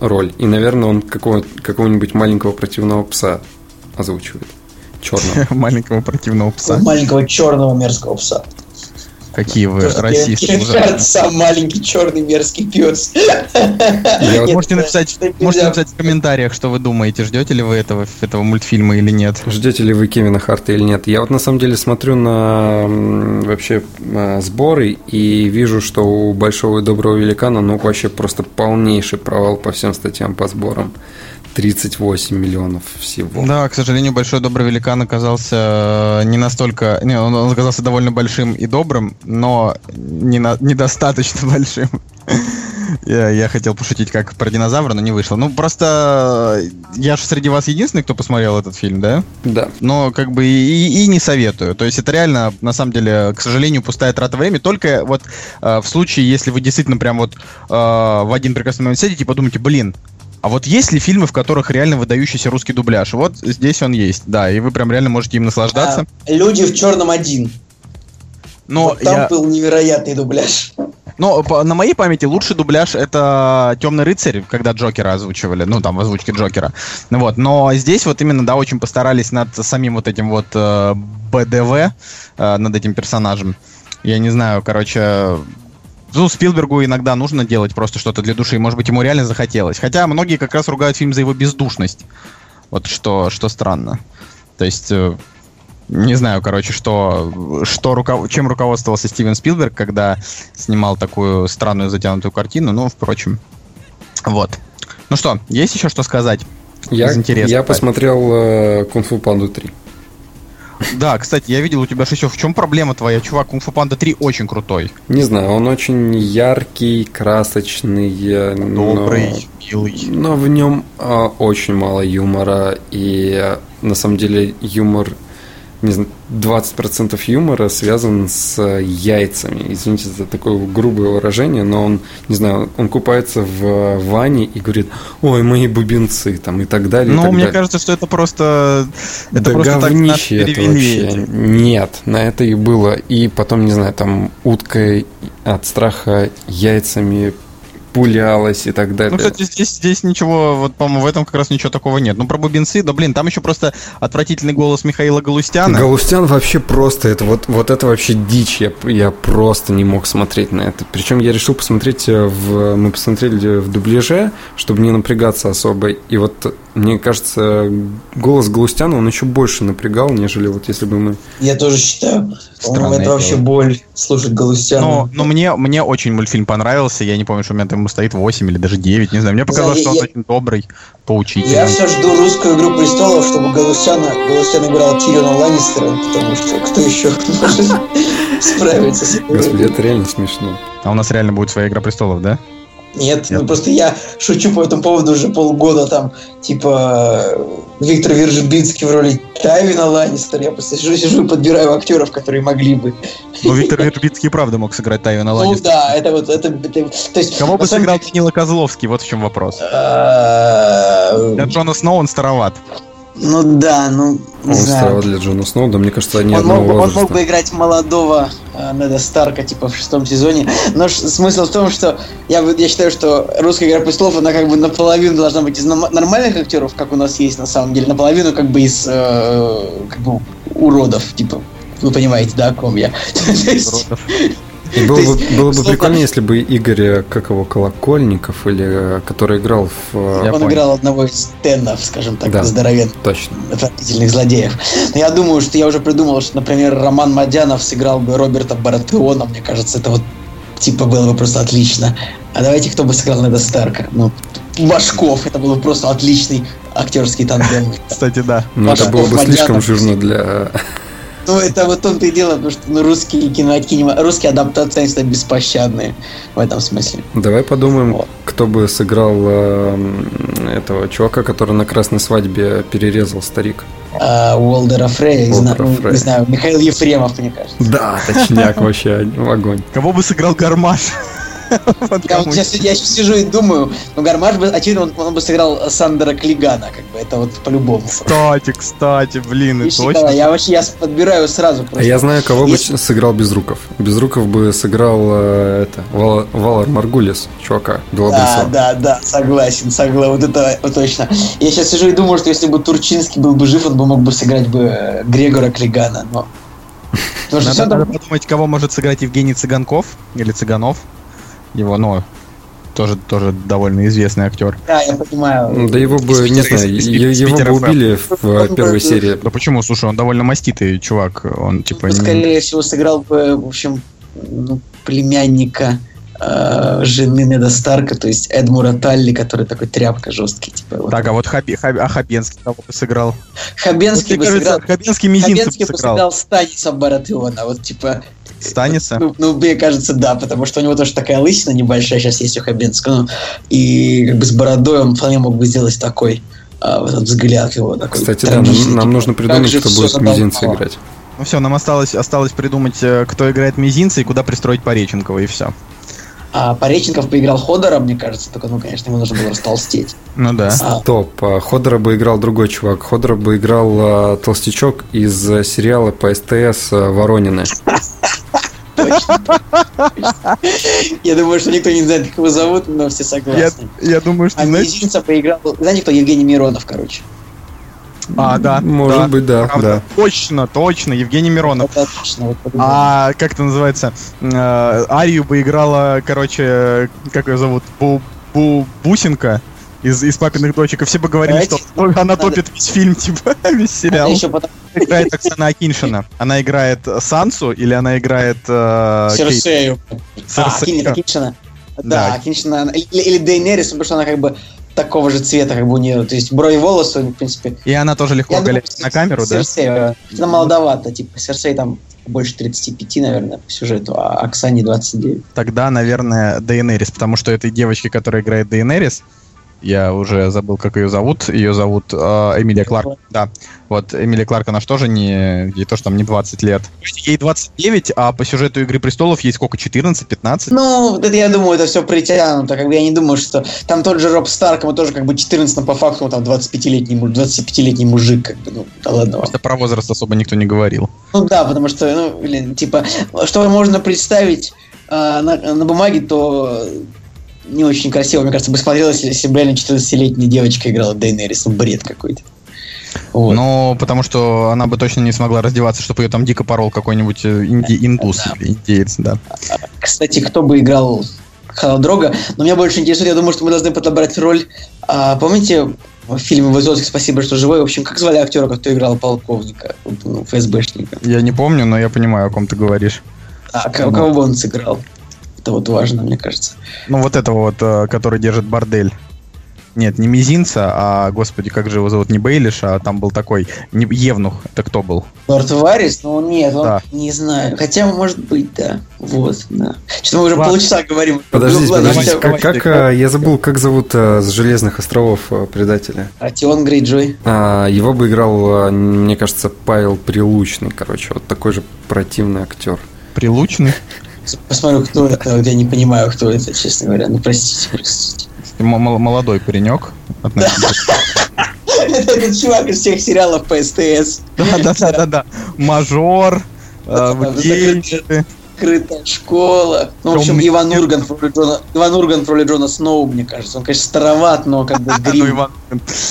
роль. И, наверное, он какого- какого-нибудь маленького противного пса озвучивает. Черного. Маленького противного пса. Маленького черного мерзкого пса. Какие вы расисты. Харт сам маленький черный мерзкий пес. Я вот- Можете написать, можете написать в комментариях, что вы думаете, ждете ли вы этого, этого мультфильма или нет. Ждете ли вы Кевина Харта или нет? Я вот на самом деле смотрю на вообще э, сборы и вижу, что у Большого и Доброго Великана ну вообще просто полнейший провал по всем статьям по сборам. 38 миллионов всего. Да, к сожалению, Большой Добрый Великан оказался э, не настолько... Не, он он оказался довольно большим и добрым, но не на- недостаточно большим. Я, я хотел пошутить как про динозавра, но не вышло. Ну, просто э, я же среди вас единственный, кто посмотрел этот фильм, да? Да. но как бы и, и не советую. То есть это реально, на самом деле, к сожалению, пустая трата времени. Только вот э, в случае, если вы действительно прям вот э, в один прекрасный момент сидите и подумаете, блин, а вот есть ли фильмы, в которых реально выдающийся русский дубляж? Вот здесь он есть, да, и вы прям реально можете им наслаждаться. А, Люди в черном один. Но вот там я... был невероятный дубляж. Но по- на моей памяти лучший дубляж это Темный рыцарь, когда Джокера озвучивали, ну там в озвучке Джокера. Вот, но здесь вот именно, да, очень постарались над самим вот этим вот э, БДВ, э, над этим персонажем. Я не знаю, короче, ну, Спилбергу иногда нужно делать просто что-то для души, может быть, ему реально захотелось. Хотя многие как раз ругают фильм за его бездушность. Вот что, что странно. То есть, э, не знаю, короче, что, что руков- чем руководствовался Стивен Спилберг, когда снимал такую странную затянутую картину, ну, впрочем. Вот. Ну что, есть еще что сказать? Я, Из я посмотрел э, Кунг-фу Панду 3. Да, кстати, я видел у тебя еще в чем проблема твоя, чувак, Кунг Фу Панда 3 очень крутой. Не знаю, он очень яркий, красочный, э, но- Добрый, милый. Но в нем а, очень мало юмора, и а, на самом деле юмор, не знаю, 20% юмора связан с а, яйцами. Извините за такое грубое выражение, но он, не знаю, он купается в а, ванне и говорит, ой, мои бубенцы, там, и так далее. Ну, так мне далее. кажется, что это просто... Это да просто так говнище это перевели вообще. Нет, на это и было. И потом, не знаю, там утка от страха яйцами пулялась и так далее. Ну, кстати, здесь, здесь ничего, вот, по-моему, в этом как раз ничего такого нет. Ну, про бубенцы, да, блин, там еще просто отвратительный голос Михаила Галустяна. Галустян вообще просто, это вот, вот это вообще дичь, я, я просто не мог смотреть на это. Причем я решил посмотреть э, в, мы посмотрели в дубляже, чтобы не напрягаться особо. И вот, мне кажется, голос Галустяна, он еще больше напрягал, нежели вот если бы мы... Я тоже считаю. Странное это вообще дело. боль слушать Галустяна. Но, но мне, мне очень мультфильм понравился. Я не помню, что у меня там стоит 8 или даже 9, не знаю. Мне показалось, я- что он я- очень добрый, поучительный. Я все жду русскую игру престолов, чтобы Галустяна, Галустян играл Тириона Ланнистера, потому что кто еще может справиться с этой Господи, это реально смешно. А у нас реально будет своя игра престолов, да? Нет, Нет. ну просто я шучу по этому поводу уже полгода, там, типа, Виктор Вержбицкий в роли Тайвина Ланнистера, я просто сижу, сижу и подбираю актеров, которые могли бы. Ну, Виктор Вербицкий правда мог сыграть Тайвина Ну Ланнистера. да, это вот, это, это- то есть... Кого бы сыграл Данила Козловский? Вот в чем вопрос. э, Для Джона Сноу он староват. Ну да, ну, не Он знаю. для Джона Сноу, да мне кажется, они Он одного мог, бы- он мог бы играть молодого э, Неда Старка, типа, в шестом сезоне. Но ш- смысл в том, что я, бы- я считаю, что русская игра престолов, она как бы наполовину должна быть из нормальных актеров, как у нас есть на самом деле, наполовину как бы из э, как бы уродов, типа. Вы понимаете, да, о ком я? Есть, И было То бы, есть, было бы прикольно, если бы Игорь, э, как его, Колокольников, или э, который играл в... э, Я Он понял. играл одного из тенов, скажем так, Да. здоровенных. Точно. отвратительных злодеев. Но я думаю, что я уже придумал, что, например, Роман Мадянов сыграл бы Роберта Баратеона. Мне кажется, это вот типа было бы просто отлично. А давайте, кто бы сыграл Неда Старка? Ну, Башков. Это был бы просто отличный актерский тандем. Кстати, да. Но это Пашков, было бы слишком жирно для... Ну, это вот том-то и дело, потому что ну, русские кино, кинема, русские адаптации, они всегда беспощадные в этом смысле. Давай подумаем, Вот. кто бы сыграл э, этого чувака, который на красной свадьбе перерезал старик. А Уолдера Фрея, не знаю, Уолтера ну, Фрея. не знаю, Михаил Ефремов, мне кажется. Да, точняк вообще, огонь. Кого бы сыграл Гармаш? Вот Я, вот сейчас, я сейчас сижу и думаю, ну Гармаш бы, очевидно, он, он бы сыграл Сандера Клигана, как бы, это вот по-любому. Кстати, кстати, блин, и точно. Я вообще я подбираю сразу А просто. я знаю, кого бы Если- сыграл Безруков. Безруков бы сыграл э, это, Вал- Валар Маргулис, чувака, Да, да, да, согласен, согласен, вот это вот точно. Я сейчас сижу и думаю, что если бы Турчинский был бы жив, он бы мог бы сыграть бы э, Грегора Клигана, но... Надо там- подумать, кого может сыграть Евгений Цыганков или Цыганов. Его, ну, тоже, тоже довольно известный актер. Да, я понимаю. Ну, Да его бы, не знаю, из- из- е- из его Питера бы убили в э, первой серии. Да почему? Слушай, он довольно маститый чувак. Он типа... Ну, не- скорее всего, сыграл бы, в общем, ну, племянника э, жены Неда Старка, то есть Эдмура Талли, который такой тряпка жесткий. Типа, вот. Так, а вот Хаби, Хаби- а Хабенский кого бы сыграл? Хабенский Вот, бы кажется, сыграл... Хабенский Хабенский бы сыграл. сыграл Станиса Баратеона, вот типа... Станиса? Ну, ну, мне кажется, да, потому что у него тоже такая лысина небольшая сейчас есть у Хабенского. Ну, и как бы с бородой он вполне мог бы сделать такой а, вот этот взгляд его такой. Кстати, да, нам, нам типа, нужно придумать, кто будет мизинца задолбало. играть. Ну все, нам осталось, осталось придумать, э, кто играет мизинца и куда пристроить Пореченкова, и все. А Пореченков поиграл Ходора, мне кажется, только, ну, конечно, ему нужно было растолстеть. Ну да. А, Стоп, а Ходора бы играл другой чувак. Ходора бы играл а, толстячок из э, сериала по СТС а, Воронины. Я думаю, что никто не знает, как его зовут, но все согласны. я думаю, что, А. Мизинца поиграл... Знаете, кто? Евгений Миронов, короче. А, да. Может да, быть, да, правда. Точно, точно, Евгений Миронов. Вот подумал. А как это называется? Э, Арию бы играла, короче, как ее зовут? Бу, Бу- Бусинка из, из папиных дочек. И все бы говорили, что она Надо- топит весь фильм, типа, весь сериал. еще потом играет Оксана Акиншина. Она играет Сансу или она играет э? Серсею. А. Акин- Акиншина. Да. Да, Акиншина. Или, или Дейнерис, потому что она как бы такого же цвета, как бы у нее. То есть брови волосы, в принципе. И она тоже легко оголяется на камеру, да? Серсею. Она молодовато, типа Серсей там больше 35, наверное, по сюжету, а Оксане 29. Тогда, наверное, Дейенерис, потому что этой девочке, которая играет Дейенерис, я уже забыл, как ее зовут. Ее зовут э, Эмилия Кларк. Да. Вот Эмилия Кларк, она же тоже не... Ей тоже там не 20 лет. Ей 29, а по сюжету Игры Престолов ей сколько? 14-15? Ну, вот это я думаю, это все притянуто. Как бы я не думаю, что там тот же Роб Старк, ему тоже как бы 14, но по факту он там 25-летний, муж- 25-летний мужик, как бы, ну, да ладно. Просто про возраст особо никто не говорил. Ну да, потому что, ну, блин, типа, что можно представить а, на, на бумаге, то не очень красиво, мне кажется, бы смотрелось, если бы реально 14-летняя девочка играла Дейнерис. Ну, бред какой-то. Вот. Ну, потому что она бы точно не смогла раздеваться, чтобы ее там дико порол какой-нибудь э, инди- индус или индеец, да. Кстати, кто бы играл Халадрога? Но меня больше интересует, я думаю, что мы должны подобрать роль. А, помните в фильме Высоцкий «Спасибо, что живой»? В общем, как звали актера, который играл полковника, ну, ФСБшника? Я не помню, но я понимаю, о ком ты говоришь. А, ко- кого бы он сыграл? Это вот важно, мне кажется. Ну, вот этого вот, э, который держит бордель. Нет, не Мизинца, а, господи, как же его зовут, не Бейлиш, а там был такой, не, Евнух, это кто был? Лорд Варис? Ну, нет, он, Да. не знаю. Хотя, может быть, да. Вот, да. Что-то мы уже Ладно. полчаса говорим. Подождите, Ну, ладно, подождите, давайте. как, как, э, я забыл, как зовут э, с Железных островов э, предателя? Артион Грейджой. А, его бы играл, э, мне кажется, Павел Прилучный, короче, вот такой же противный актер. Прилучный? Посмотрю, кто это. Вот Я не понимаю, кто это, честно говоря. Ну, простите, простите. Молодой паренек. Это этот чувак из всех сериалов по СТС. Да, да, да, да, да. Мажор, э. Открытая школа. Ну, в общем, Иван. Ургант в роли Джона, Иван Ургант в роли Джона Сноу, мне кажется. Он, конечно, староват, но как бы Ну, грим. Иван-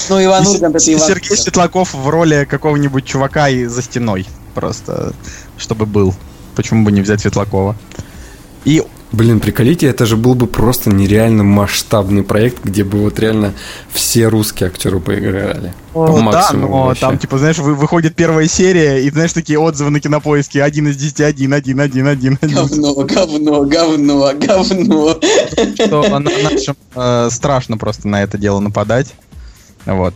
Ну, Иван Ургант это Иван Сергей. Светлаков в роли какого-нибудь чувака и за стеной. Просто, чтобы был. Почему бы не взять Светлакова? И Блин, приколите, это же был бы просто нереально масштабный проект, где бы вот реально все русские актеры поиграли. По Ну да, максимуму но вообще. там, типа, знаешь, вы- выходит первая серия, и, знаешь, такие отзывы на кинопоиске. Один из десяти, один, один, один, один, один. Говно, говно, говно, говно. Что на- нашим э, страшно просто на это дело нападать. Вот.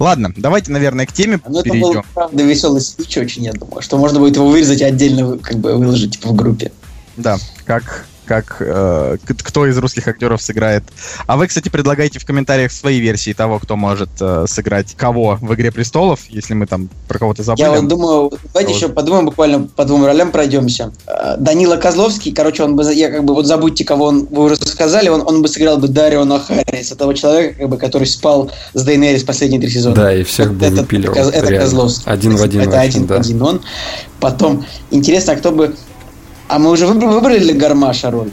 Ладно, давайте, наверное, к теме Ну, это был, перейдем. правда, веселый спич очень, я думаю, что можно будет его вырезать и отдельно как бы выложить типа, в группе. Да, как, как э, кто из русских актеров сыграет. А вы, кстати, предлагайте в комментариях свои версии того, кто может э, сыграть кого в Игре престолов, если мы там про кого-то забыли. Я вот думаю, давайте еще подумаем, буквально по двум ролям пройдемся. А, Данила Козловский, короче, он бы, я как бы, вот забудьте, кого он, вы уже сказали, он, он бы сыграл бы Дариона Харриса, того человека, как бы, который спал с Дейнерис последние три сезона. Да, и всех бы выпиливал. это, это. Козловский. Один в один Это вообще, один да. один он. Потом, интересно, а кто бы... А мы уже выбрали, для Гармаша роль?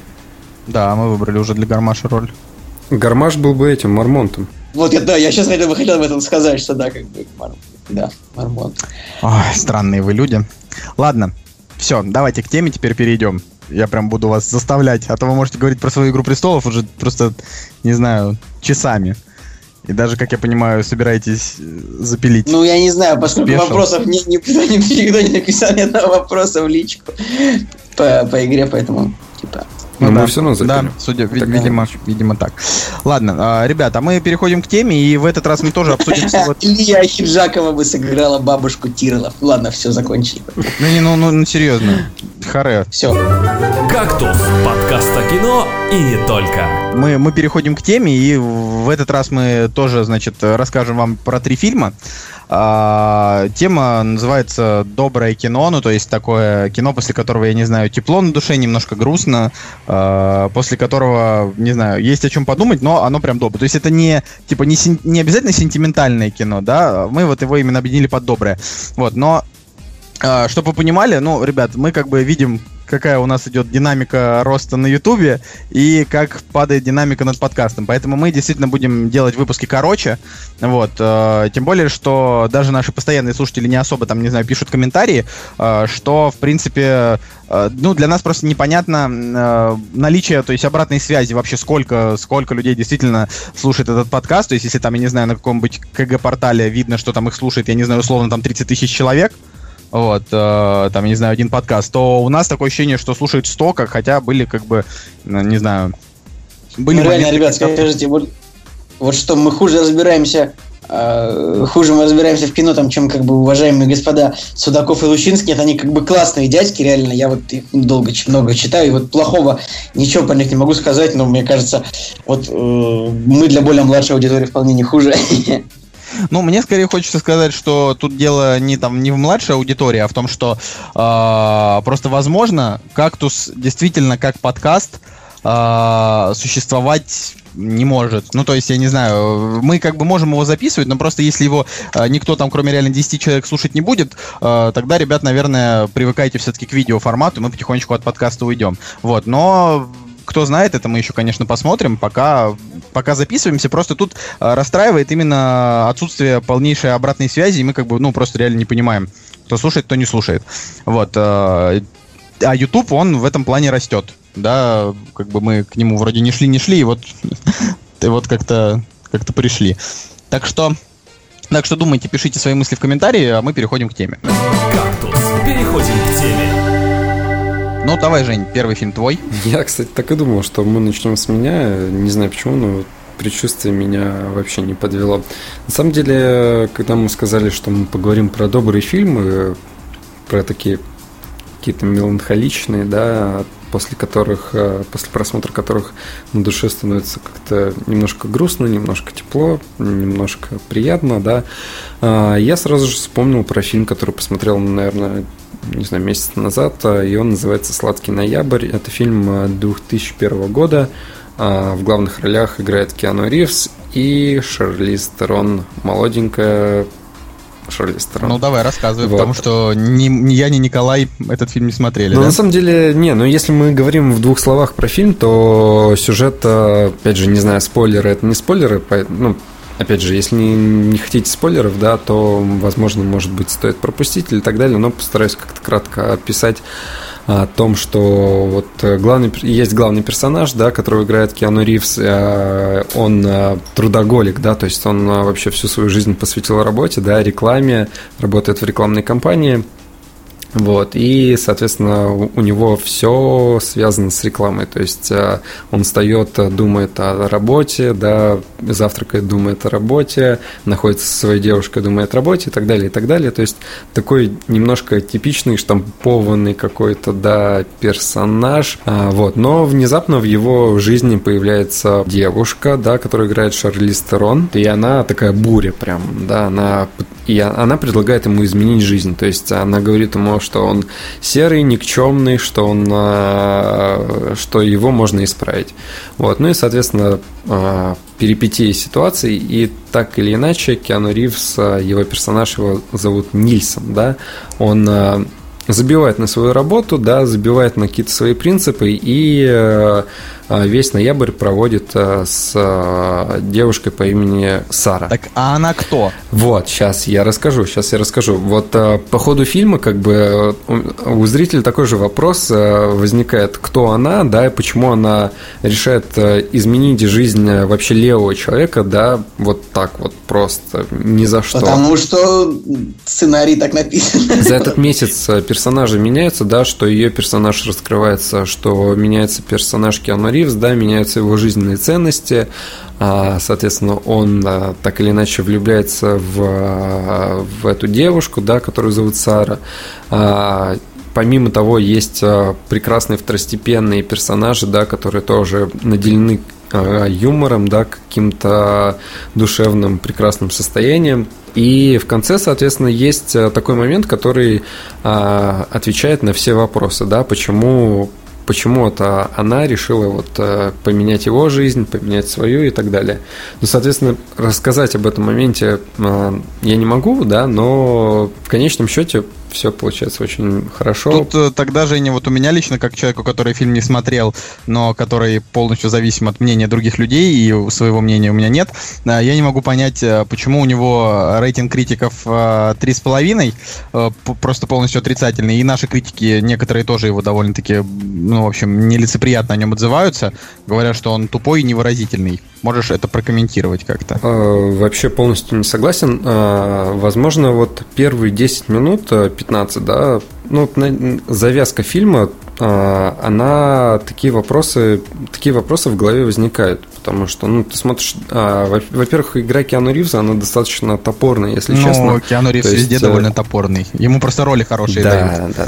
Да, мы выбрали уже для Гармаша роль. Гармаш был бы этим, Мармонтом. Вот, я, да, я сейчас хотел, бы- хотел об этом сказать, что да, как бы, Мар- да, Мармон. Ой, странные вы люди. Ладно, все, давайте к теме теперь перейдем. Я прям буду вас заставлять, а то вы можете говорить про свою Игру престолов уже просто, не знаю, часами. И даже, как я понимаю, собираетесь э, запилить. Ну, я не знаю, поскольку Спешл. вопросов ни- никто, не, никто не написал ни одного вопроса в личку по, по игре, поэтому, типа, Но мы да. всё равно Да, запилим. судя, ви- Тогда- видимо, видимо так. Ладно, а, ребята, мы переходим к теме, и в этот раз мы тоже обсудим Илья Хиджакова бы сыграла бабушку Тирлов. Ладно, все, закончили. Ну, не, ну, ну, ну, серьезно. Харе. Все. «Кактус» – подкаст о кино и не только. Мы, мы переходим к теме, и в этот раз мы тоже, значит, расскажем вам про три фильма. А, тема называется «Доброе кино», ну, то есть такое кино, после которого, я не знаю, тепло на душе, немножко грустно, а, после которого, не знаю, есть о чем подумать, но оно прям доброе. То есть это не, типа, не, сен- не обязательно сентиментальное кино, да, мы вот его именно объединили под доброе. Вот, но чтобы вы понимали, ну, ребят, мы как бы видим какая у нас идет динамика роста на Ютубе и как падает динамика над подкастом. Поэтому мы действительно будем делать выпуски короче. Вот. Э, тем более, что даже наши постоянные слушатели не особо там, не знаю, пишут комментарии, э, что, в принципе, э, ну, для нас просто непонятно наличие, то есть обратной связи вообще, сколько, сколько людей действительно слушает этот подкаст. То есть, если там, я не знаю, на каком-нибудь КГ-портале видно, что там их слушает, я не знаю, условно, там 30 тысяч человек, вот, э, там, не знаю, один подкаст, то у нас такое ощущение, что слушают 100, как хотя были, как бы, ну, не знаю, были... Ну, реально, ребят, скажите, вот, вот что, мы хуже разбираемся э, хуже мы разбираемся в кино, там, чем, как бы, уважаемые господа Судаков и Лучинский. Нет, они, как бы, классные дядьки, реально. Я вот их долго, много читаю, и вот плохого ничего по них не могу сказать, но мне кажется, вот э, мы для более младшей аудитории вполне не хуже. Ну, мне скорее хочется сказать, что тут дело не там не в младшей аудитории, а в том, что э, просто возможно кактус действительно как подкаст э, существовать не может. Ну, то есть, я не знаю, мы как бы можем его записывать, но просто если его э, никто там, кроме реально 10 человек, слушать не будет, э, тогда, ребят, наверное, привыкайте все-таки к видеоформату, мы потихонечку от подкаста уйдем. Вот, но кто знает, это мы еще, конечно, посмотрим. Пока, пока записываемся, просто тут э, расстраивает именно отсутствие полнейшей обратной связи, и мы как бы, ну, просто реально не понимаем, кто слушает, кто не слушает. Вот. Э, а YouTube, он в этом плане растет. Да, как бы мы к нему вроде не шли, не шли, и вот, и вот как-то как-то пришли. Так что так что думайте, пишите свои мысли в комментарии, а мы переходим к теме. Кактус. Переходим к теме. Ну, давай, Жень, первый фильм твой. Я, кстати, так и думал, что мы начнем с меня. Не знаю почему, но предчувствие меня вообще не подвело. На самом деле, когда мы сказали, что мы поговорим про добрые фильмы, про такие какие-то меланхоличные, да, после которых, э, после просмотра которых на душе становится как-то немножко грустно, немножко тепло, немножко приятно, да. А, я сразу же вспомнил про фильм, который посмотрел, наверное, не знаю, месяц назад, а, и он называется «Сладкий ноябрь». Это фильм 2001 а, года. А, в главных ролях играет Киану Ривз и Шарлиз Терон, молоденькая Шарлиз Терон. Ну, давай, рассказывай, вот. потому что ни, ни я, ни Николай этот фильм не смотрели, Ну, да? на самом деле, не, ну, если мы говорим в двух словах про фильм, то сюжет, опять же, не знаю, спойлеры, это не спойлеры, ну, Опять же, если не, не хотите спойлеров, да, то, возможно, может быть, стоит пропустить или так далее, но постараюсь как-то кратко описать о том, что вот главный, есть главный персонаж, да, которого играет Киану Ривз, э, он э, трудоголик, да, то есть он э, вообще всю свою жизнь посвятил работе, да, рекламе, работает в рекламной компании – вот, и, соответственно, у него все связано с рекламой. То есть э, он встает, думает о работе, да, завтракает, думает о работе, находится со своей девушкой, думает о работе и так далее, и так далее. То есть такой немножко типичный, штампованный какой-то, да, персонаж. А, вот, но внезапно в его жизни появляется девушка, да, которая играет Шарли Стерон, и она такая буря прям, да, она, и она предлагает ему изменить жизнь. То есть она говорит ему, что он серый, никчемный, что он, а, что его можно исправить. Вот. Ну и, соответственно, а, перипетии ситуации, и так или иначе Киану Ривз, а, его персонаж, его зовут Нильсон, да, он забивает на свою работу, да, забивает на какие-то свои принципы и весь ноябрь проводит а, с а, девушкой по имени Сара. Так, а она кто? Вот, сейчас я расскажу, сейчас я расскажу. Вот по ходу фильма как бы у зрителя такой же вопрос возникает, кто она, да, и почему она решает изменить жизнь вообще левого человека, да, вот так вот просто, ни за что. Потому что сценарий так написан. За этот месяц персонажи меняются, да, что ее персонаж раскрывается, что меняется персонаж Киану Ривз, да, меняются его жизненные ценности, а, соответственно, он а, так или иначе влюбляется в, а, в эту девушку, да, которую зовут Сара. Помимо того, есть прекрасные второстепенные персонажи, да, которые тоже наделены юмором, да, каким-то душевным прекрасным состоянием. И в конце, соответственно, есть такой момент, который отвечает на все вопросы, да, почему почему-то она решила вот э, поменять его жизнь, поменять свою и так далее. Ну, соответственно, рассказать об этом моменте э, я не могу, да, но в конечном счете все получается очень хорошо. Тут э, тогда, Женя, вот у меня лично, как человеку, который фильм не смотрел, но который полностью зависим от мнения других людей, и своего мнения у меня нет, э, я не могу понять, э, почему у него рейтинг критиков э, 3,5, э, п- просто полностью отрицательный, и наши критики, некоторые тоже его довольно-таки, ну, в общем, нелицеприятно о нем отзываются, говорят, что он тупой и невыразительный. Можешь это прокомментировать как-то? Э, Вообще полностью не согласен. Э, Возможно, вот первые 10 минут, э, 15, да, ну, завязка фильма, она такие вопросы, такие вопросы в голове возникают, потому что, ну, ты смотришь, а, во- во-первых, игра Киану Ривза, она достаточно топорная, если ну, честно. Киану Ривз То везде э, довольно топорный. Ему просто роли хорошие дают. да, да.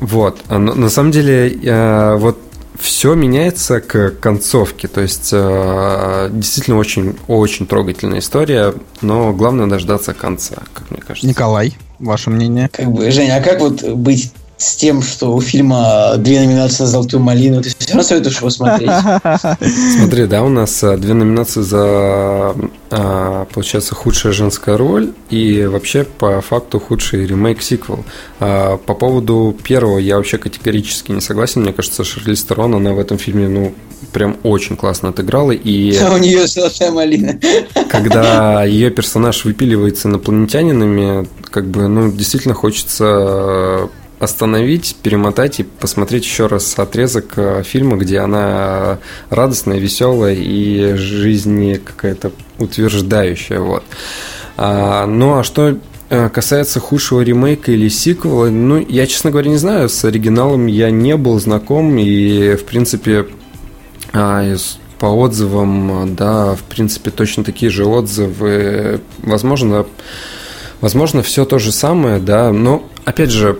Вот. А, но На самом деле, вот все меняется к концовке. То есть, э, действительно очень, очень трогательная история, но главное дождаться конца, как мне кажется. Николай, ваше мнение? Как бы, Женя, а как вот быть с тем, что у фильма две номинации на «Золотую малину», ты все равно советуешь его смотреть? Смотри, да, у нас э, две номинации за, а, получается, худшая женская роль и вообще по факту худший ремейк-сиквел. А, По поводу первого я вообще категорически не согласен. Мне кажется, Шарлиз Стерон, она в этом фильме, ну, прям очень классно отыграла. И А у нее «Золотая малина». когда ее персонаж выпиливается инопланетянинами, как бы, ну, действительно хочется остановить, перемотать и посмотреть еще раз отрезок э, фильма, где она радостная, веселая и жизни какая-то утверждающая. Вот. А, ну а что э, касается худшего ремейка или сиквела, ну, я, честно говоря, не знаю, с оригиналом я не был знаком, и, в принципе, а, по отзывам, да, в принципе, точно такие же отзывы. Возможно, возможно, все то же самое, да, но, опять же,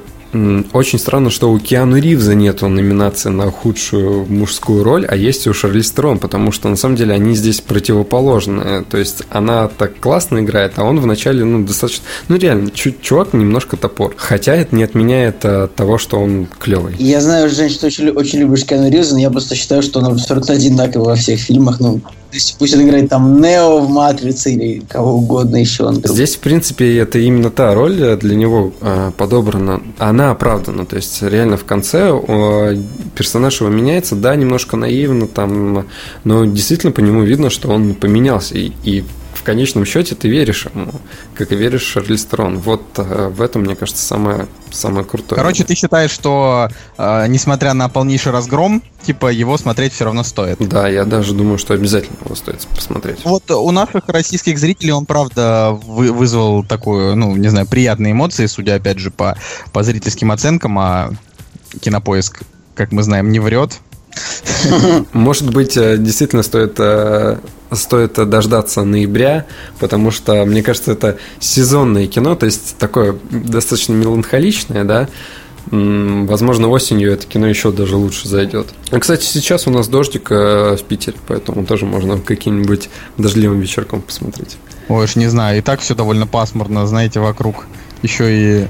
очень странно, что у Киану Ривза нету номинации на худшую мужскую роль, а есть у Шарлиз Терон, потому что на самом деле они здесь противоположные. То есть она так классно играет, а он вначале, ну, достаточно... Ну, реально, чу- чувак немножко топор. Хотя это не отменяет а, того, что он клевый. Я знаю, Жень, что очень, очень любишь Киану Ривза, но я просто считаю, что он абсолютно одинаковый во всех фильмах. Ну, то есть пусть он играет там Нео в Матрице или кого угодно еще. Он друг. Здесь, в принципе, это именно та роль для него а, подобрана. Она оправдана. То есть, реально в конце а, персонаж его меняется, да, немножко наивно там, но действительно по нему видно, что он поменялся. И, и в конечном счете ты веришь ему, как и веришь Шарлиз Терон. Вот а, в этом, мне кажется, самое, самое крутое. Короче, ты считаешь, что э, несмотря на полнейший разгром, типа его смотреть все равно стоит? Да, я даже думаю, что обязательно его стоит посмотреть. Вот у наших российских зрителей он, правда, вы- вызвал такую, ну, не знаю, приятные эмоции, судя, опять же, по, по зрительским оценкам, а кинопоиск, как мы знаем, не врет. Может быть, э, действительно стоит, э, стоит дождаться ноября, потому что, мне кажется, это сезонное кино, то есть такое достаточно меланхоличное, да. Возможно, осенью это кино еще даже лучше зайдет. А, кстати, сейчас у нас дождик э, в Питере, поэтому тоже можно каким-нибудь дождливым вечерком посмотреть. Ой, уж не знаю, и так все довольно пасмурно, знаете, вокруг. Еще и...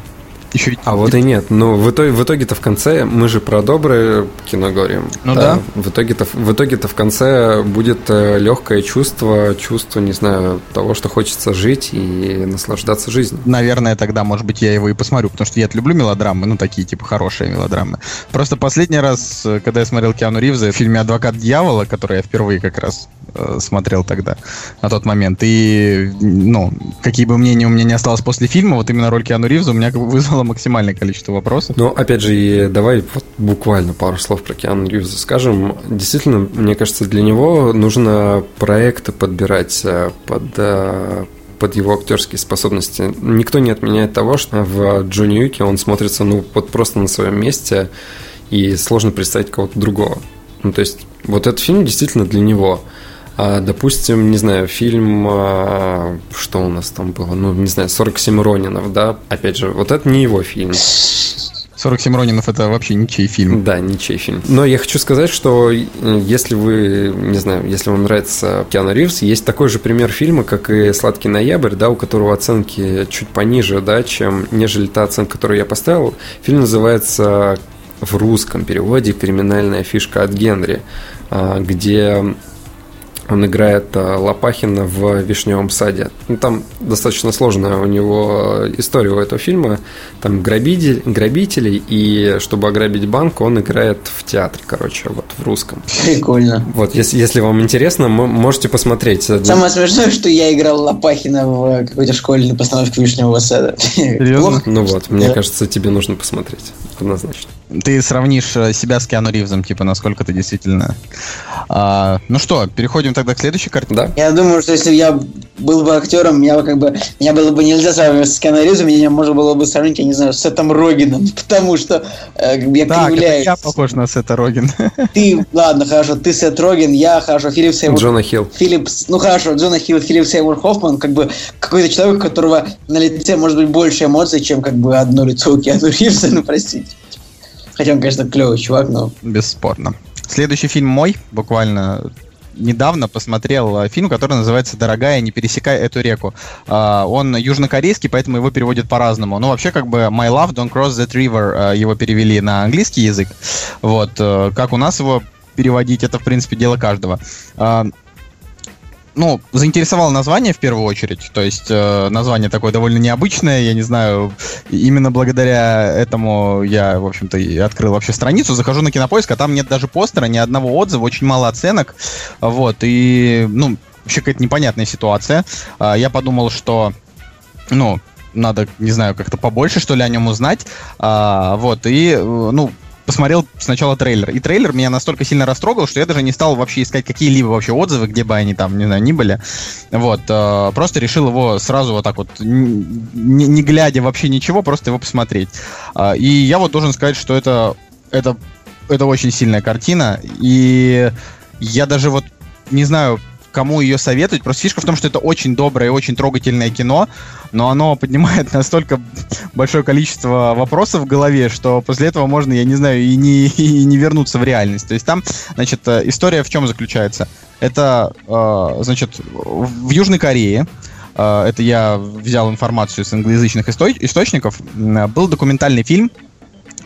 Еще и... А вот и нет. Но в итоге, в итоге-то в конце мы же про доброе кино говорим. Ну да. В итоге-то, в итоге-то в конце будет легкое чувство, чувство, не знаю, того, что хочется жить и наслаждаться жизнью. Наверное, тогда, может быть, я его и посмотрю, потому что я люблю мелодрамы, ну, такие, типа, хорошие мелодрамы. Просто последний раз, э, когда я смотрел Киану Ривза в фильме «Адвокат дьявола», который я впервые как раз э, смотрел тогда, на тот момент, и, ну, какие бы мнения у меня не осталось после фильма, вот именно роль Киану Ривза у меня вызвала максимальное количество вопросов. Но, опять же, и давай вот буквально пару слов про Киану Ривза скажем. Действительно, мне кажется, для него нужно проекты подбирать э, под э, под его актерские способности. Никто не отменяет того, что в Джонни Юке он смотрится, ну, вот просто на своем месте, и сложно представить кого-то другого. Ну, то есть, вот этот фильм действительно для него. А, допустим, не знаю, фильм, а, что у нас там было, ну, не знаю, 47 Ронинов, да, опять же, вот это не его фильм. 47 Ронинов это вообще ничей фильм. Да, ничей фильм. Но я хочу сказать, что если вы, не знаю, если вам нравится Киану Ривз, есть такой же пример фильма, как и «Сладкий ноябрь», да, у которого оценки чуть пониже, да, чем нежели та оценка, которую я поставил. Фильм называется в русском переводе «Криминальная фишка от Генри», а, где Он играет э, Лопахина в «Вишневом саде». Ну, там достаточно сложная у него история у этого фильма. Там грабитель, грабители, и чтобы ограбить банк, он играет в театре, короче, вот в русском. Прикольно. Вот, если, если вам интересно, можете посмотреть. Самое смешное, что я играл Лопахина в какой-то школьной постановке «Вишневого сада». Серьезно? Ну вот, мне кажется, тебе нужно посмотреть. Однозначно. Ты сравнишь э, себя с Киану Ривзом, типа, насколько ты действительно... А, ну что, переходим тогда к следующей картине? Да. Я думаю, что если я был бы актером, меня бы как бы... Меня было бы нельзя сравнивать с Киану Ривзом, меня можно было бы сравнить, я не знаю, с Сетом Рогеном, потому что э, я Так, кривляюсь. я похож на Сета Рогена. Ты, ладно, хорошо, ты Сет Роген, я, хорошо, Филипп Сеймур... Джона Хилл. Филлипс, ну хорошо, Джона Хилл, Филипп Сеймур Хоффман, как бы какой-то человек, у которого на лице может быть больше эмоций, чем как бы одно лицо у Киану Ривза, ну простите. Хотя он, конечно, клевый чувак, но... Бесспорно. Следующий фильм мой, буквально недавно посмотрел э, фильм, который называется «Дорогая, не пересекай эту реку». А, Он южнокорейский, поэтому его переводят по-разному. Ну, вообще, как бы «My love, don't cross that river» э, его перевели на английский язык. Вот. э, Как у нас его переводить, это, в принципе, дело каждого. Ну, заинтересовало название в первую очередь. То есть э, название такое довольно необычное. Я не знаю, именно благодаря этому я, в общем-то, и открыл вообще страницу. Захожу на кинопоиск, а там нет даже постера, ни одного отзыва, очень мало оценок. Вот, и, ну, вообще какая-то непонятная ситуация. А, я подумал, что, ну, надо, не знаю, как-то побольше, что ли, о нем узнать. А, вот, и, э, ну, посмотрел сначала трейлер. И трейлер меня настолько сильно растрогал, что я даже не стал вообще искать какие-либо вообще отзывы, где бы они там, не знаю, ни были. Вот. э, просто решил его сразу вот так вот, не, не глядя вообще ничего, просто его посмотреть. А, и я вот должен сказать, что это, это, это очень сильная картина. И я даже вот не знаю, кому ее советовать. Просто фишка в том, что это очень доброе и очень трогательное кино, но оно поднимает настолько большое количество вопросов в голове, что после этого можно, я не знаю, и не, и не вернуться в реальность. То есть там, значит, э, история в чем заключается? Это, э, значит, в Южной Корее, э, это я взял информацию с англоязычных исто- источников, был документальный фильм,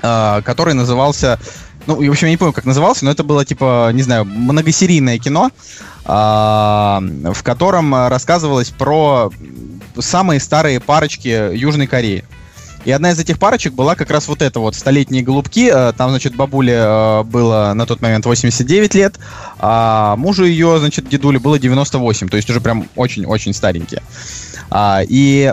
э, который назывался ну, и, в общем, я не помню, как назывался, но это было, типа, не знаю, многосерийное кино, а, в котором рассказывалось про самые старые парочки Южной Кореи. И одна из этих парочек была как раз вот эта вот «Столетние голубки». Э, Там, значит, бабуле э, было на тот момент 89 лет, а мужу ее, значит, дедуле было 98, то есть уже прям очень-очень старенькие. А, И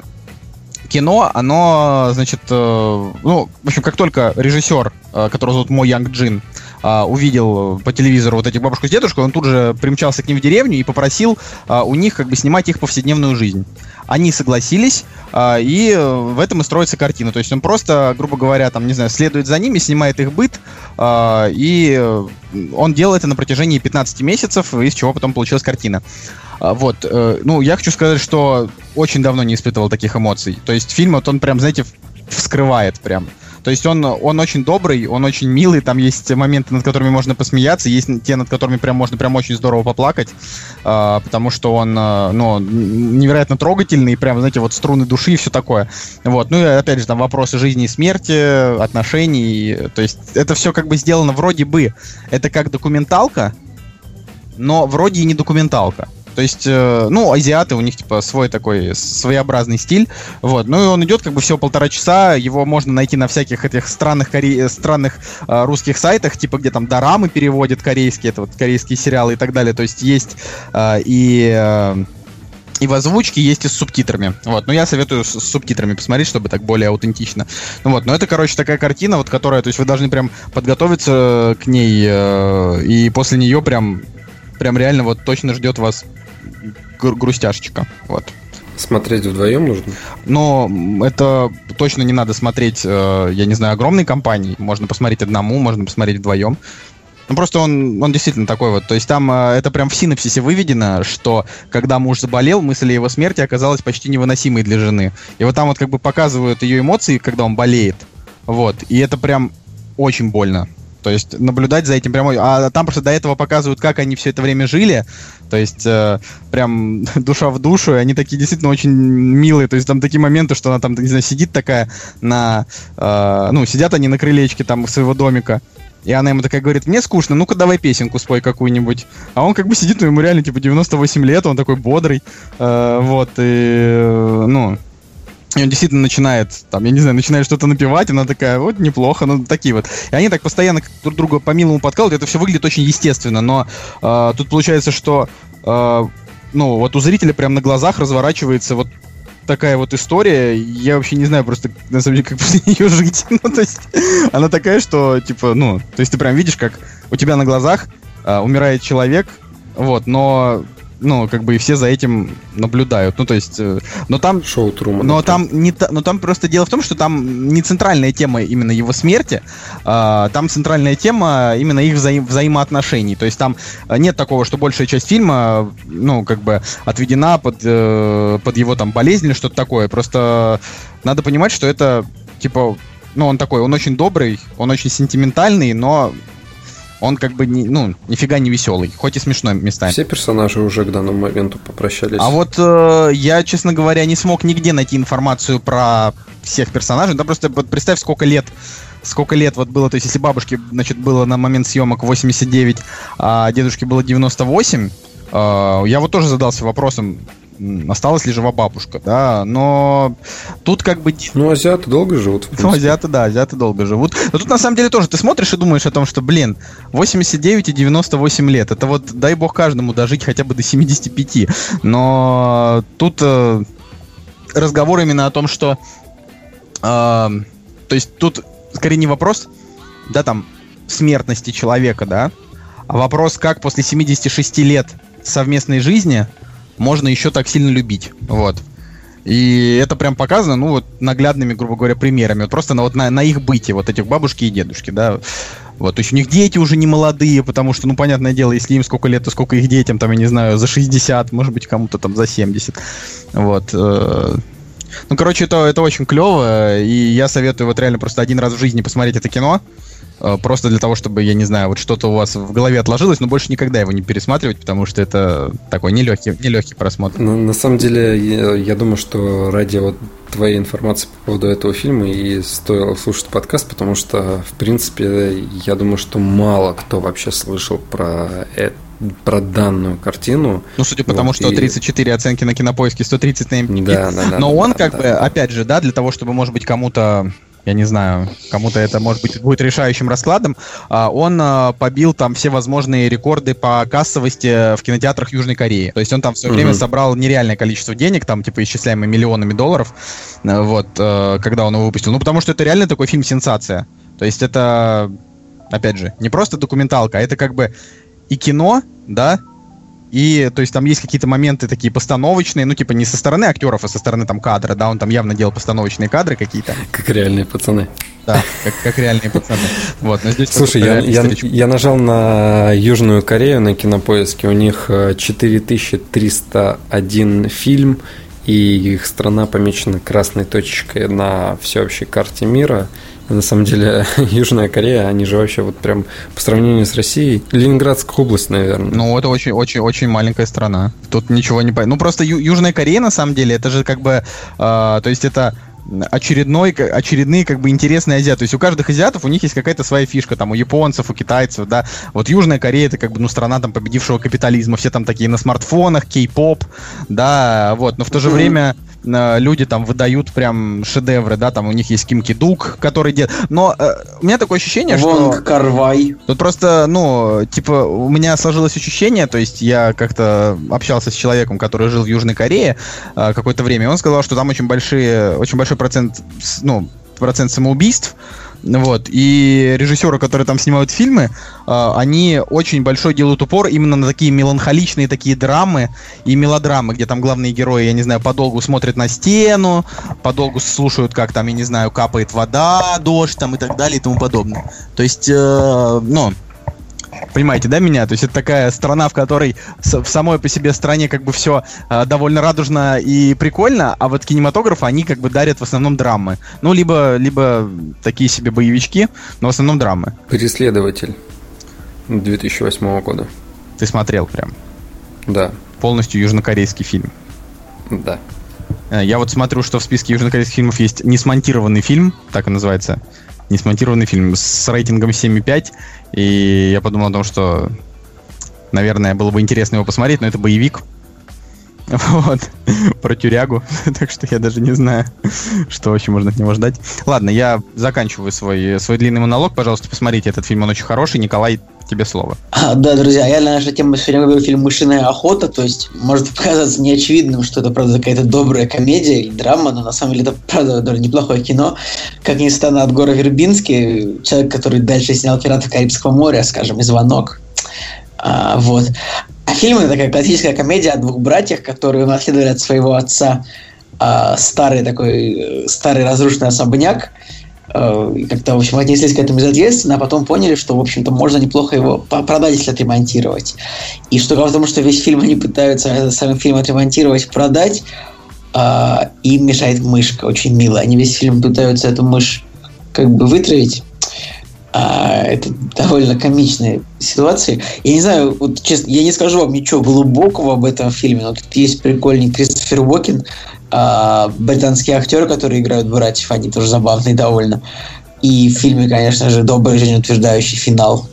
кино, оно, значит, э, ну, в общем, как только режиссер, э, которого зовут Мо Янг Джин, э, увидел по телевизору вот этих бабушку с дедушкой, он тут же примчался к ним в деревню и попросил у них как бы снимать их повседневную жизнь. Они согласились, и в этом и строится картина. То есть он просто, грубо говоря, там, не знаю, следует за ними, снимает их быт, и он делает это на протяжении 15 месяцев, из чего потом получилась картина. А, Вот, э, ну, я хочу сказать, что очень давно не испытывал таких эмоций. То есть фильм, вот он прям, знаете, вскрывает прям. То есть он, он очень добрый, он очень милый, там есть моменты, над которыми можно посмеяться, есть те, над которыми прям можно прям очень здорово поплакать, а, потому что он, а, ну, невероятно трогательный, прям, знаете, вот струны души и все такое. Вот, ну и опять же, там вопросы жизни и смерти, отношений, то есть это все как бы сделано вроде бы, это как документалка, но вроде и не документалка. То есть, э, ну, азиаты, у них, типа, свой такой своеобразный стиль. Вот. Ну, и он идет, как бы, всего полтора часа. Его можно найти на всяких этих странных, коре... странных э, русских сайтах, типа, где там дорамы переводят корейские, это вот корейские сериалы и так далее. То есть, есть э, и... э, и в озвучке есть и с субтитрами. Вот. Но я советую с, с субтитрами посмотреть, чтобы так более аутентично. Ну вот, но это, короче, такая картина, вот которая, то есть вы должны прям подготовиться к ней, э, и после нее прям, прям реально вот точно ждет вас гру- грустяшечка. Вот. Смотреть вдвоем нужно? Но это точно не надо смотреть, э, я не знаю, огромной компании. Можно посмотреть одному, можно посмотреть вдвоем. Ну, просто он, он действительно такой вот. То есть там э, это прям в синапсисе выведено, что когда муж заболел, мысль о его смерти оказалась почти невыносимой для жены. И вот там вот как бы показывают ее эмоции, когда он болеет. Вот. И это прям очень больно. То есть наблюдать за этим прямо... А там просто до этого показывают, как они все это время жили. То есть э, прям душа в душу. И они такие действительно очень милые. То есть там такие моменты, что она там, не знаю, сидит такая на... э, ну, сидят они на крылечке там своего домика. И она ему такая говорит, мне скучно, ну-ка давай песенку спой какую-нибудь. А он как бы сидит, ну ему реально типа 98 лет, он такой бодрый. Э, вот, и, э, ну, и он действительно начинает, там, я не знаю, начинает что-то напевать, она такая, вот, неплохо, ну, такие вот. И они так постоянно друг друга по-милому подкалывают, это все выглядит очень естественно, но э, тут получается, что, э, ну, вот у зрителя прям на глазах разворачивается вот такая вот история, я вообще не знаю просто, на самом деле, как после нее жить. ну, то есть, она такая, что, типа, ну, то есть ты прям видишь, как у тебя на глазах э, умирает человек, вот, но ну, как бы и все за этим наблюдают. Ну, то есть, э, но там... Шоу Трумана. Но там, не, но там просто дело в том, что там не центральная тема именно его смерти, а, там центральная тема именно их взаим, взаимоотношений. То есть там нет такого, что большая часть фильма, ну, как бы отведена под, э, под его там болезнь или что-то такое. Просто надо понимать, что это, типа, ну, он такой, он очень добрый, он очень сентиментальный, но он как бы, не, ну, нифига не веселый, хоть и смешной местами. Все персонажи уже к данному моменту попрощались. А вот э, я, честно говоря, не смог нигде найти информацию про всех персонажей. Да просто вот представь, сколько лет сколько лет вот было, то есть если бабушке, значит, было на момент съемок 89, а дедушке было 98, э, я вот тоже задался вопросом, осталась ли жива бабушка, да, но тут как бы... Ну, азиаты долго живут. Ну, азиаты, да, азиаты долго живут. Но тут на самом деле тоже ты смотришь и думаешь о том, что, блин, 89 и 98 лет, это вот, дай бог каждому дожить хотя бы до 75, но тут э, разговор именно о том, что... Э, то есть тут скорее не вопрос, да, там, смертности человека, да, а вопрос, как после 76 лет совместной жизни можно еще так сильно любить. Вот. И это прям показано, ну, вот наглядными, грубо говоря, примерами. Вот просто на, вот на, на их быте, вот этих бабушки и дедушки, да. Вот, то есть у них дети уже не молодые, потому что, ну, понятное дело, если им сколько лет, то сколько их детям, там, я не знаю, за 60, может быть, кому-то там за 70. Вот. Э, ну, короче, это, это очень клево, и я советую вот реально просто один раз в жизни посмотреть это кино. Э, просто для того, чтобы, я не знаю, вот что-то у вас в голове отложилось, но больше никогда его не пересматривать, потому что это такой нелегкий, нелегкий просмотр. Ну, на самом деле, я, я думаю, что ради вот твоей информации по поводу этого фильма и стоило слушать подкаст, потому что, в принципе, я думаю, что мало кто вообще слышал про это про данную картину. Ну, судя по тому, что и... 34 оценки на кинопоиске, 130 на MDB. Да, да, да. Но он да, как да, бы, да. опять же, да, для того, чтобы, может быть, кому-то я не знаю, кому-то это, может быть, будет решающим раскладом, а, он а, побил там все возможные рекорды по кассовости в кинотеатрах Южной Кореи. То есть он там все время mm-hmm. собрал нереальное количество денег, там, типа, исчисляемые миллионами долларов, э, вот, э, когда он его выпустил. Ну, потому что это реально такой фильм-сенсация. То есть это, опять же, не просто документалка, а это как бы и кино, да, и, то есть, там есть какие-то моменты такие постановочные, ну, типа, не со стороны актеров, а со стороны там кадра, да, он там явно делал постановочные кадры какие-то. Как реальные пацаны. Да, как, как реальные пацаны. Вот, но здесь Слушай, я, я, я нажал на Южную Корею на кинопоиске, у них 4301 э, фильм, и их страна помечена красной точкой на всеобщей карте мира – на самом деле, Южная Корея, они же вообще вот прям по сравнению с Россией, Ленинградская область, наверное. Ну, это очень-очень-очень маленькая страна. Тут ничего не понятно. Ну, просто Ю- Южная Корея, на самом деле, это же как бы, э, то есть это очередной, очередные как бы интересные азиаты. То есть у каждых азиатов у них есть какая-то своя фишка, там у японцев, у китайцев, да. Вот Южная Корея это как бы ну страна там победившего капитализма, все там такие на смартфонах, кей-поп, да, вот. Но в то же время Э, люди там выдают прям шедевры, да, там у них есть Ким Ки Дук, который делает. Но э, у меня такое ощущение, Вонг что... Карвай. Тут просто, ну, типа, у меня сложилось ощущение, то есть я как-то общался с человеком, который жил в Южной Корее э, какое-то время, и он сказал, что там очень большие, очень большой процент, ну, процент самоубийств, вот. И режиссеры, которые там снимают фильмы, э, они очень большой делают упор именно на такие меланхоличные такие драмы и мелодрамы, где там главные герои, я не знаю, подолгу смотрят на стену, подолгу слушают, как там, я не знаю, капает вода, дождь там и так далее и тому подобное. То есть, э, ну, Понимаете, да, меня? То есть это такая страна, в которой в самой по себе стране как бы все э, довольно радужно и прикольно, а вот кинематограф они как бы дарят в основном драмы. Ну, либо, либо такие себе боевички, но в основном драмы. Преследователь 2008 года. Ты смотрел прям? Да. Полностью южнокорейский фильм. Да. Э, я вот смотрю, что в списке южнокорейских фильмов есть несмонтированный фильм, так и называется, не смонтированный фильм с рейтингом 7,5. И я подумал о том, что, наверное, было бы интересно его посмотреть, но это боевик. Вот. Про тюрягу. так что я даже не знаю, что вообще можно от него ждать. Ладно, я заканчиваю свой, свой длинный монолог. Пожалуйста, посмотрите этот фильм, он очень хороший. Николай, тебе слово. А, да, друзья, я на нашу тему сегодня выбрал фильм «Мышиная охота», то есть может показаться неочевидным, что это, правда, какая-то добрая комедия или драма, но на самом деле это, правда, довольно неплохое кино. Как ни странно, от Гора Вербинский, человек, который дальше снял «Пиратов Карибского моря», скажем, и «Звонок». А, вот. А фильм это такая классическая комедия о двух братьях, которые унаследовали от своего отца а, старый такой, старый разрушенный особняк, а, и как-то, в общем, отнеслись к этому безответственно, а потом поняли, что, в общем-то, можно неплохо его продать, если отремонтировать. И что том, что весь фильм они пытаются этот самый фильм отремонтировать, продать, а, им мешает мышка, очень милая. Они весь фильм пытаются эту мышь как бы вытравить, а, это довольно комичная ситуация. Я не знаю, вот честно, я не скажу вам ничего глубокого об этом фильме, но тут есть прикольный Кристофер Уокен, а, британские актеры, которые играют братьев, они тоже забавные довольно. И в фильме, конечно же, добрый жизнеутверждающий финал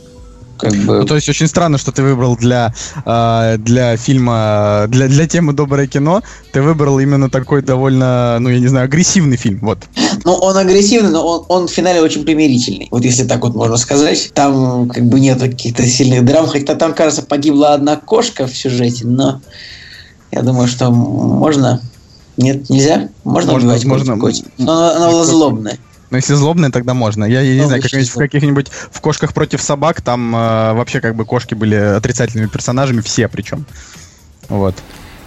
как бы... Ну, то есть очень странно, что ты выбрал для, э, для фильма, для, для темы «Доброе кино», ты выбрал именно такой довольно, ну, я не знаю, агрессивный фильм, вот. Ну, он агрессивный, но он, он в финале очень примирительный, вот если так вот можно сказать. Там как бы нет каких-то сильных драм, хотя там, кажется, погибла одна кошка в сюжете, но я думаю, что можно... Нет, нельзя? Можно, можно убивать можно, котик? Но она, она была злобная. Ну, если злобные, тогда можно. Я, я не знаю, как в каких-нибудь в кошках против собак, там э, вообще как бы кошки были отрицательными персонажами, все причем. Вот.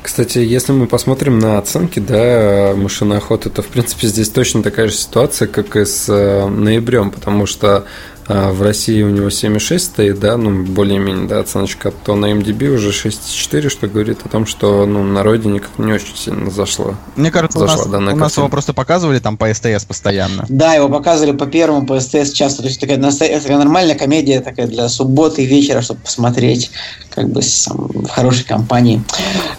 Кстати, если мы посмотрим на оценки, да, мышиная охота, то, в принципе, здесь точно такая же ситуация, как и с э, ноябрем, потому что а в России у него 7,6 стоит, да, ну, более-менее, да, оценочка, то на MDB уже 6,4, что говорит о том, что, ну, на родине как не очень сильно зашло. Мне кажется, зашла у, нас, у нас его просто показывали там по СТС постоянно. Да, его показывали по первому, по СТС часто, то есть такая, такая нормальная комедия такая для субботы и вечера, чтобы посмотреть, как бы сам, в хорошей компании.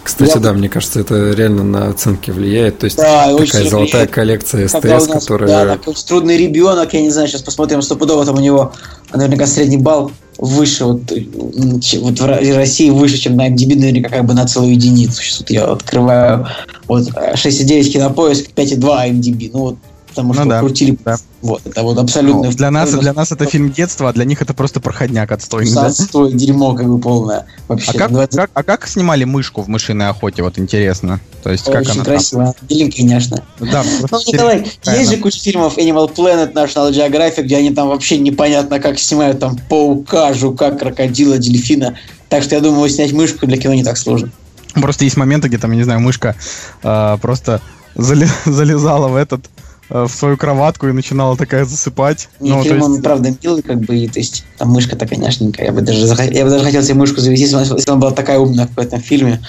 Кстати, Я... да, мне кажется, это реально на оценки влияет, то есть да, такая золотая влияет. коллекция СТС, нас, которая... Да, такой трудный ребенок, я не знаю, сейчас посмотрим стопудово, там у него него наверняка средний балл выше, вот, вот в России выше, чем на MDB, наверняка как бы на целую единицу. Сейчас вот я открываю вот 6,9 кинопоиск, 5,2 MDB. Ну вот потому ну, что да, крутили. Да. Вот, это вот абсолютно. Ну, для нас, для нас это фильм детства, а для них это просто проходняк отстойный. Да? Отстой, дерьмо как бы полное. Вообще. А как, 20... как, а как снимали мышку в мышиной охоте, вот интересно? То есть, Очень как она красиво, беленькая, конечно. Да, ну, Николай, есть же куча фильмов Animal Planet, National Geographic, где они там вообще непонятно как снимают там паука, жука, крокодила, дельфина. Так что я думаю, снять мышку для кино не так сложно. Просто есть моменты, где там, я не знаю, мышка э, просто залезала в этот в свою кроватку и начинала такая засыпать. Не, ну, фильм, есть... он, правда, милый, как бы, и, то есть, там мышка такая няшненькая. Я бы даже, зах... я бы даже хотел себе мышку завести, если она была такая умная в этом фильме.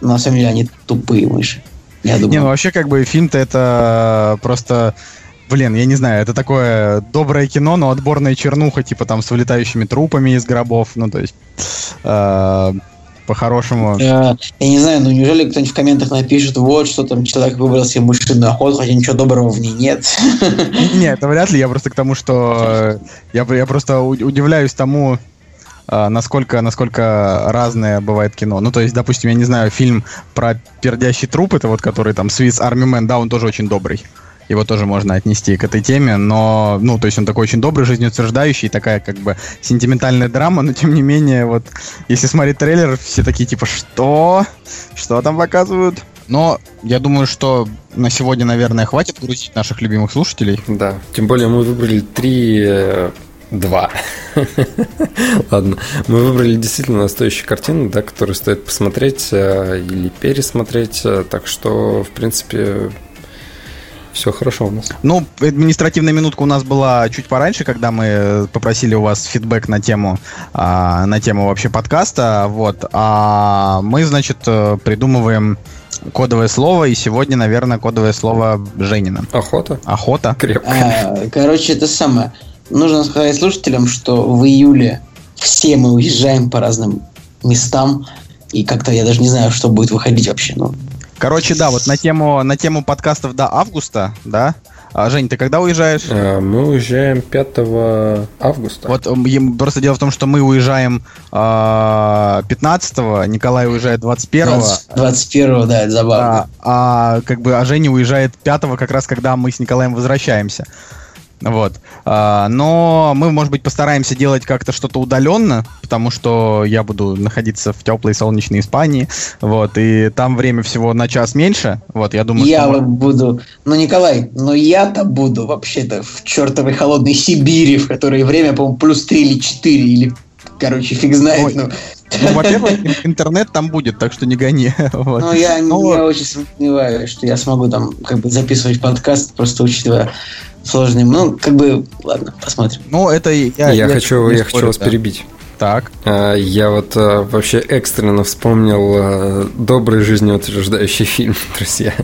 Но на самом деле они тупые мыши. Я думаю. Не, ну вообще, как бы, фильм-то это просто... Блин, я не знаю, это такое доброе кино, но отборная чернуха, типа там с вылетающими трупами из гробов, ну то есть... Э, по-хорошему. Я, я не знаю, ну неужели кто-нибудь в комментах напишет, вот, что там человек выбрал себе мышиную охоту, хотя ничего доброго в ней нет. Нет, это вряд ли. Я просто к тому, что я, я просто удивляюсь тому, а, насколько, насколько разное бывает кино. Ну, то есть, допустим, я не знаю, фильм про пердящий труп, это вот который там Swiss Army Man, да, он тоже очень добрый его тоже можно отнести к этой теме, но, ну, то есть он такой очень добрый, жизнеутверждающий, такая как бы сентиментальная драма, но тем не менее, вот, если смотреть трейлер, все такие типа, что? Что там показывают? Но я думаю, что на сегодня, наверное, хватит грузить наших любимых слушателей. Да, тем более мы выбрали три э, Два. Ладно. Мы выбрали действительно стоящие картины, да, которые стоит посмотреть э, или пересмотреть. Э, так что, в принципе, все хорошо у нас. Ну, административная минутка у нас была чуть пораньше, когда мы попросили у вас фидбэк на тему, а, на тему вообще подкаста. Вот. А мы, значит, придумываем кодовое слово, и сегодня, наверное, кодовое слово Женина. Охота. Охота. Крепко. А, короче, это самое. Нужно сказать слушателям, что в июле все мы уезжаем по разным местам, и как-то я даже не знаю, что будет выходить вообще. Ну, Короче, да, вот на тему, на тему подкастов до августа, да, А, Жень, ты когда уезжаешь? А, Мы уезжаем 5 августа. Вот просто дело в том, что мы уезжаем а, 15-го, Николай уезжает 21-го, 21 да, это забавно. а, а как бы а Женя уезжает 5-го, как раз когда мы с Николаем возвращаемся. Вот. А, но мы, может быть, постараемся делать как-то что-то удаленно, потому что я буду находиться в теплой солнечной Испании. Вот. И там время всего на час меньше. Вот, я думаю, я что... буду... Ну, Николай, но я-то буду вообще-то в чертовой холодной Сибири, в которой время, по-моему, плюс 3 или 4, или, короче, фиг знает. Ой. Ну, Ну, во-первых, ин- интернет там будет, так что не гони. Вот. Ну, я, Ну, я очень сомневаюсь, что я смогу там как бы записывать подкаст, просто учитывая сложные... Ну, как бы, ладно, посмотрим. Ну, это и- я... Я, хочу, я хочу спорю, вас да. перебить. Так. А, Я вот а, вообще экстренно вспомнил а, добрый жизнеутверждающий фильм, друзья,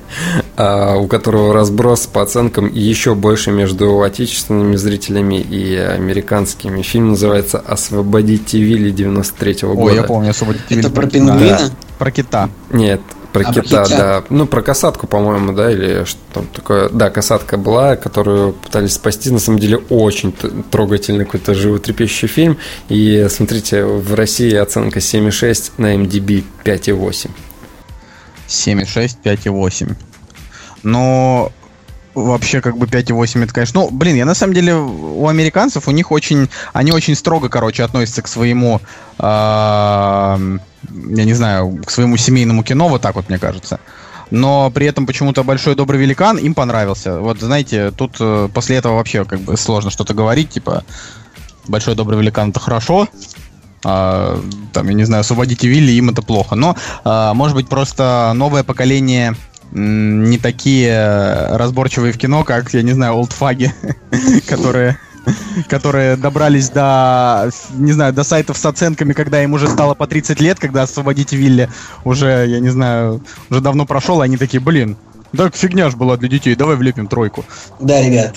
у которого разброс по оценкам еще больше между отечественными зрителями и американскими. Фильм называется «Освободите Вилли» 93 -го года. Ой, я помню, освободите Это Вилли про Да. пингвина? Про кита. Нет, про А, про кита, кита. да. Ну, про касатку, по-моему, да, или что там такое. Да, касатка была, которую пытались спасти. На самом деле, очень трогательный какой-то животрепещущий фильм. И смотрите, в России оценка 7,6, на MDB 5,8. 7,6, 5,8. Но вообще как бы 5,8 это, конечно... Ну, блин, я на самом деле у американцев, у них очень... Они очень строго, короче, относятся к своему... я не знаю, к своему семейному кино, вот так вот, мне кажется. Но при этом почему-то «Большой добрый великан» им понравился. Вот, знаете, тут э, после этого вообще как бы сложно что-то говорить, типа «Большой добрый великан» — это хорошо, а, там, я не знаю, освободите Вилли, им это плохо. Но, а, может быть, просто новое поколение не такие разборчивые в кино, как, я не знаю, олдфаги, которые которые добрались до, не знаю, до сайтов с оценками, когда им уже стало по 30 лет, когда освободите Вилли уже, я не знаю, уже давно прошел, они такие, блин, так фигня ж была для детей, давай влепим тройку. Да, ребят,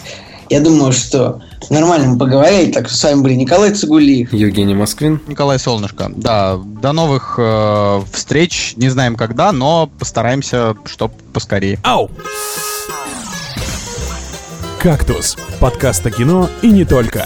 я думаю, что нормально мы поговорили, так что с вами были Николай Цигулиев. Евгений Москвин. Николай Солнышко, да, до новых э, встреч, не знаем когда, но постараемся, чтоб поскорее. Ау! «Кактус» — подкаст о кино и не только.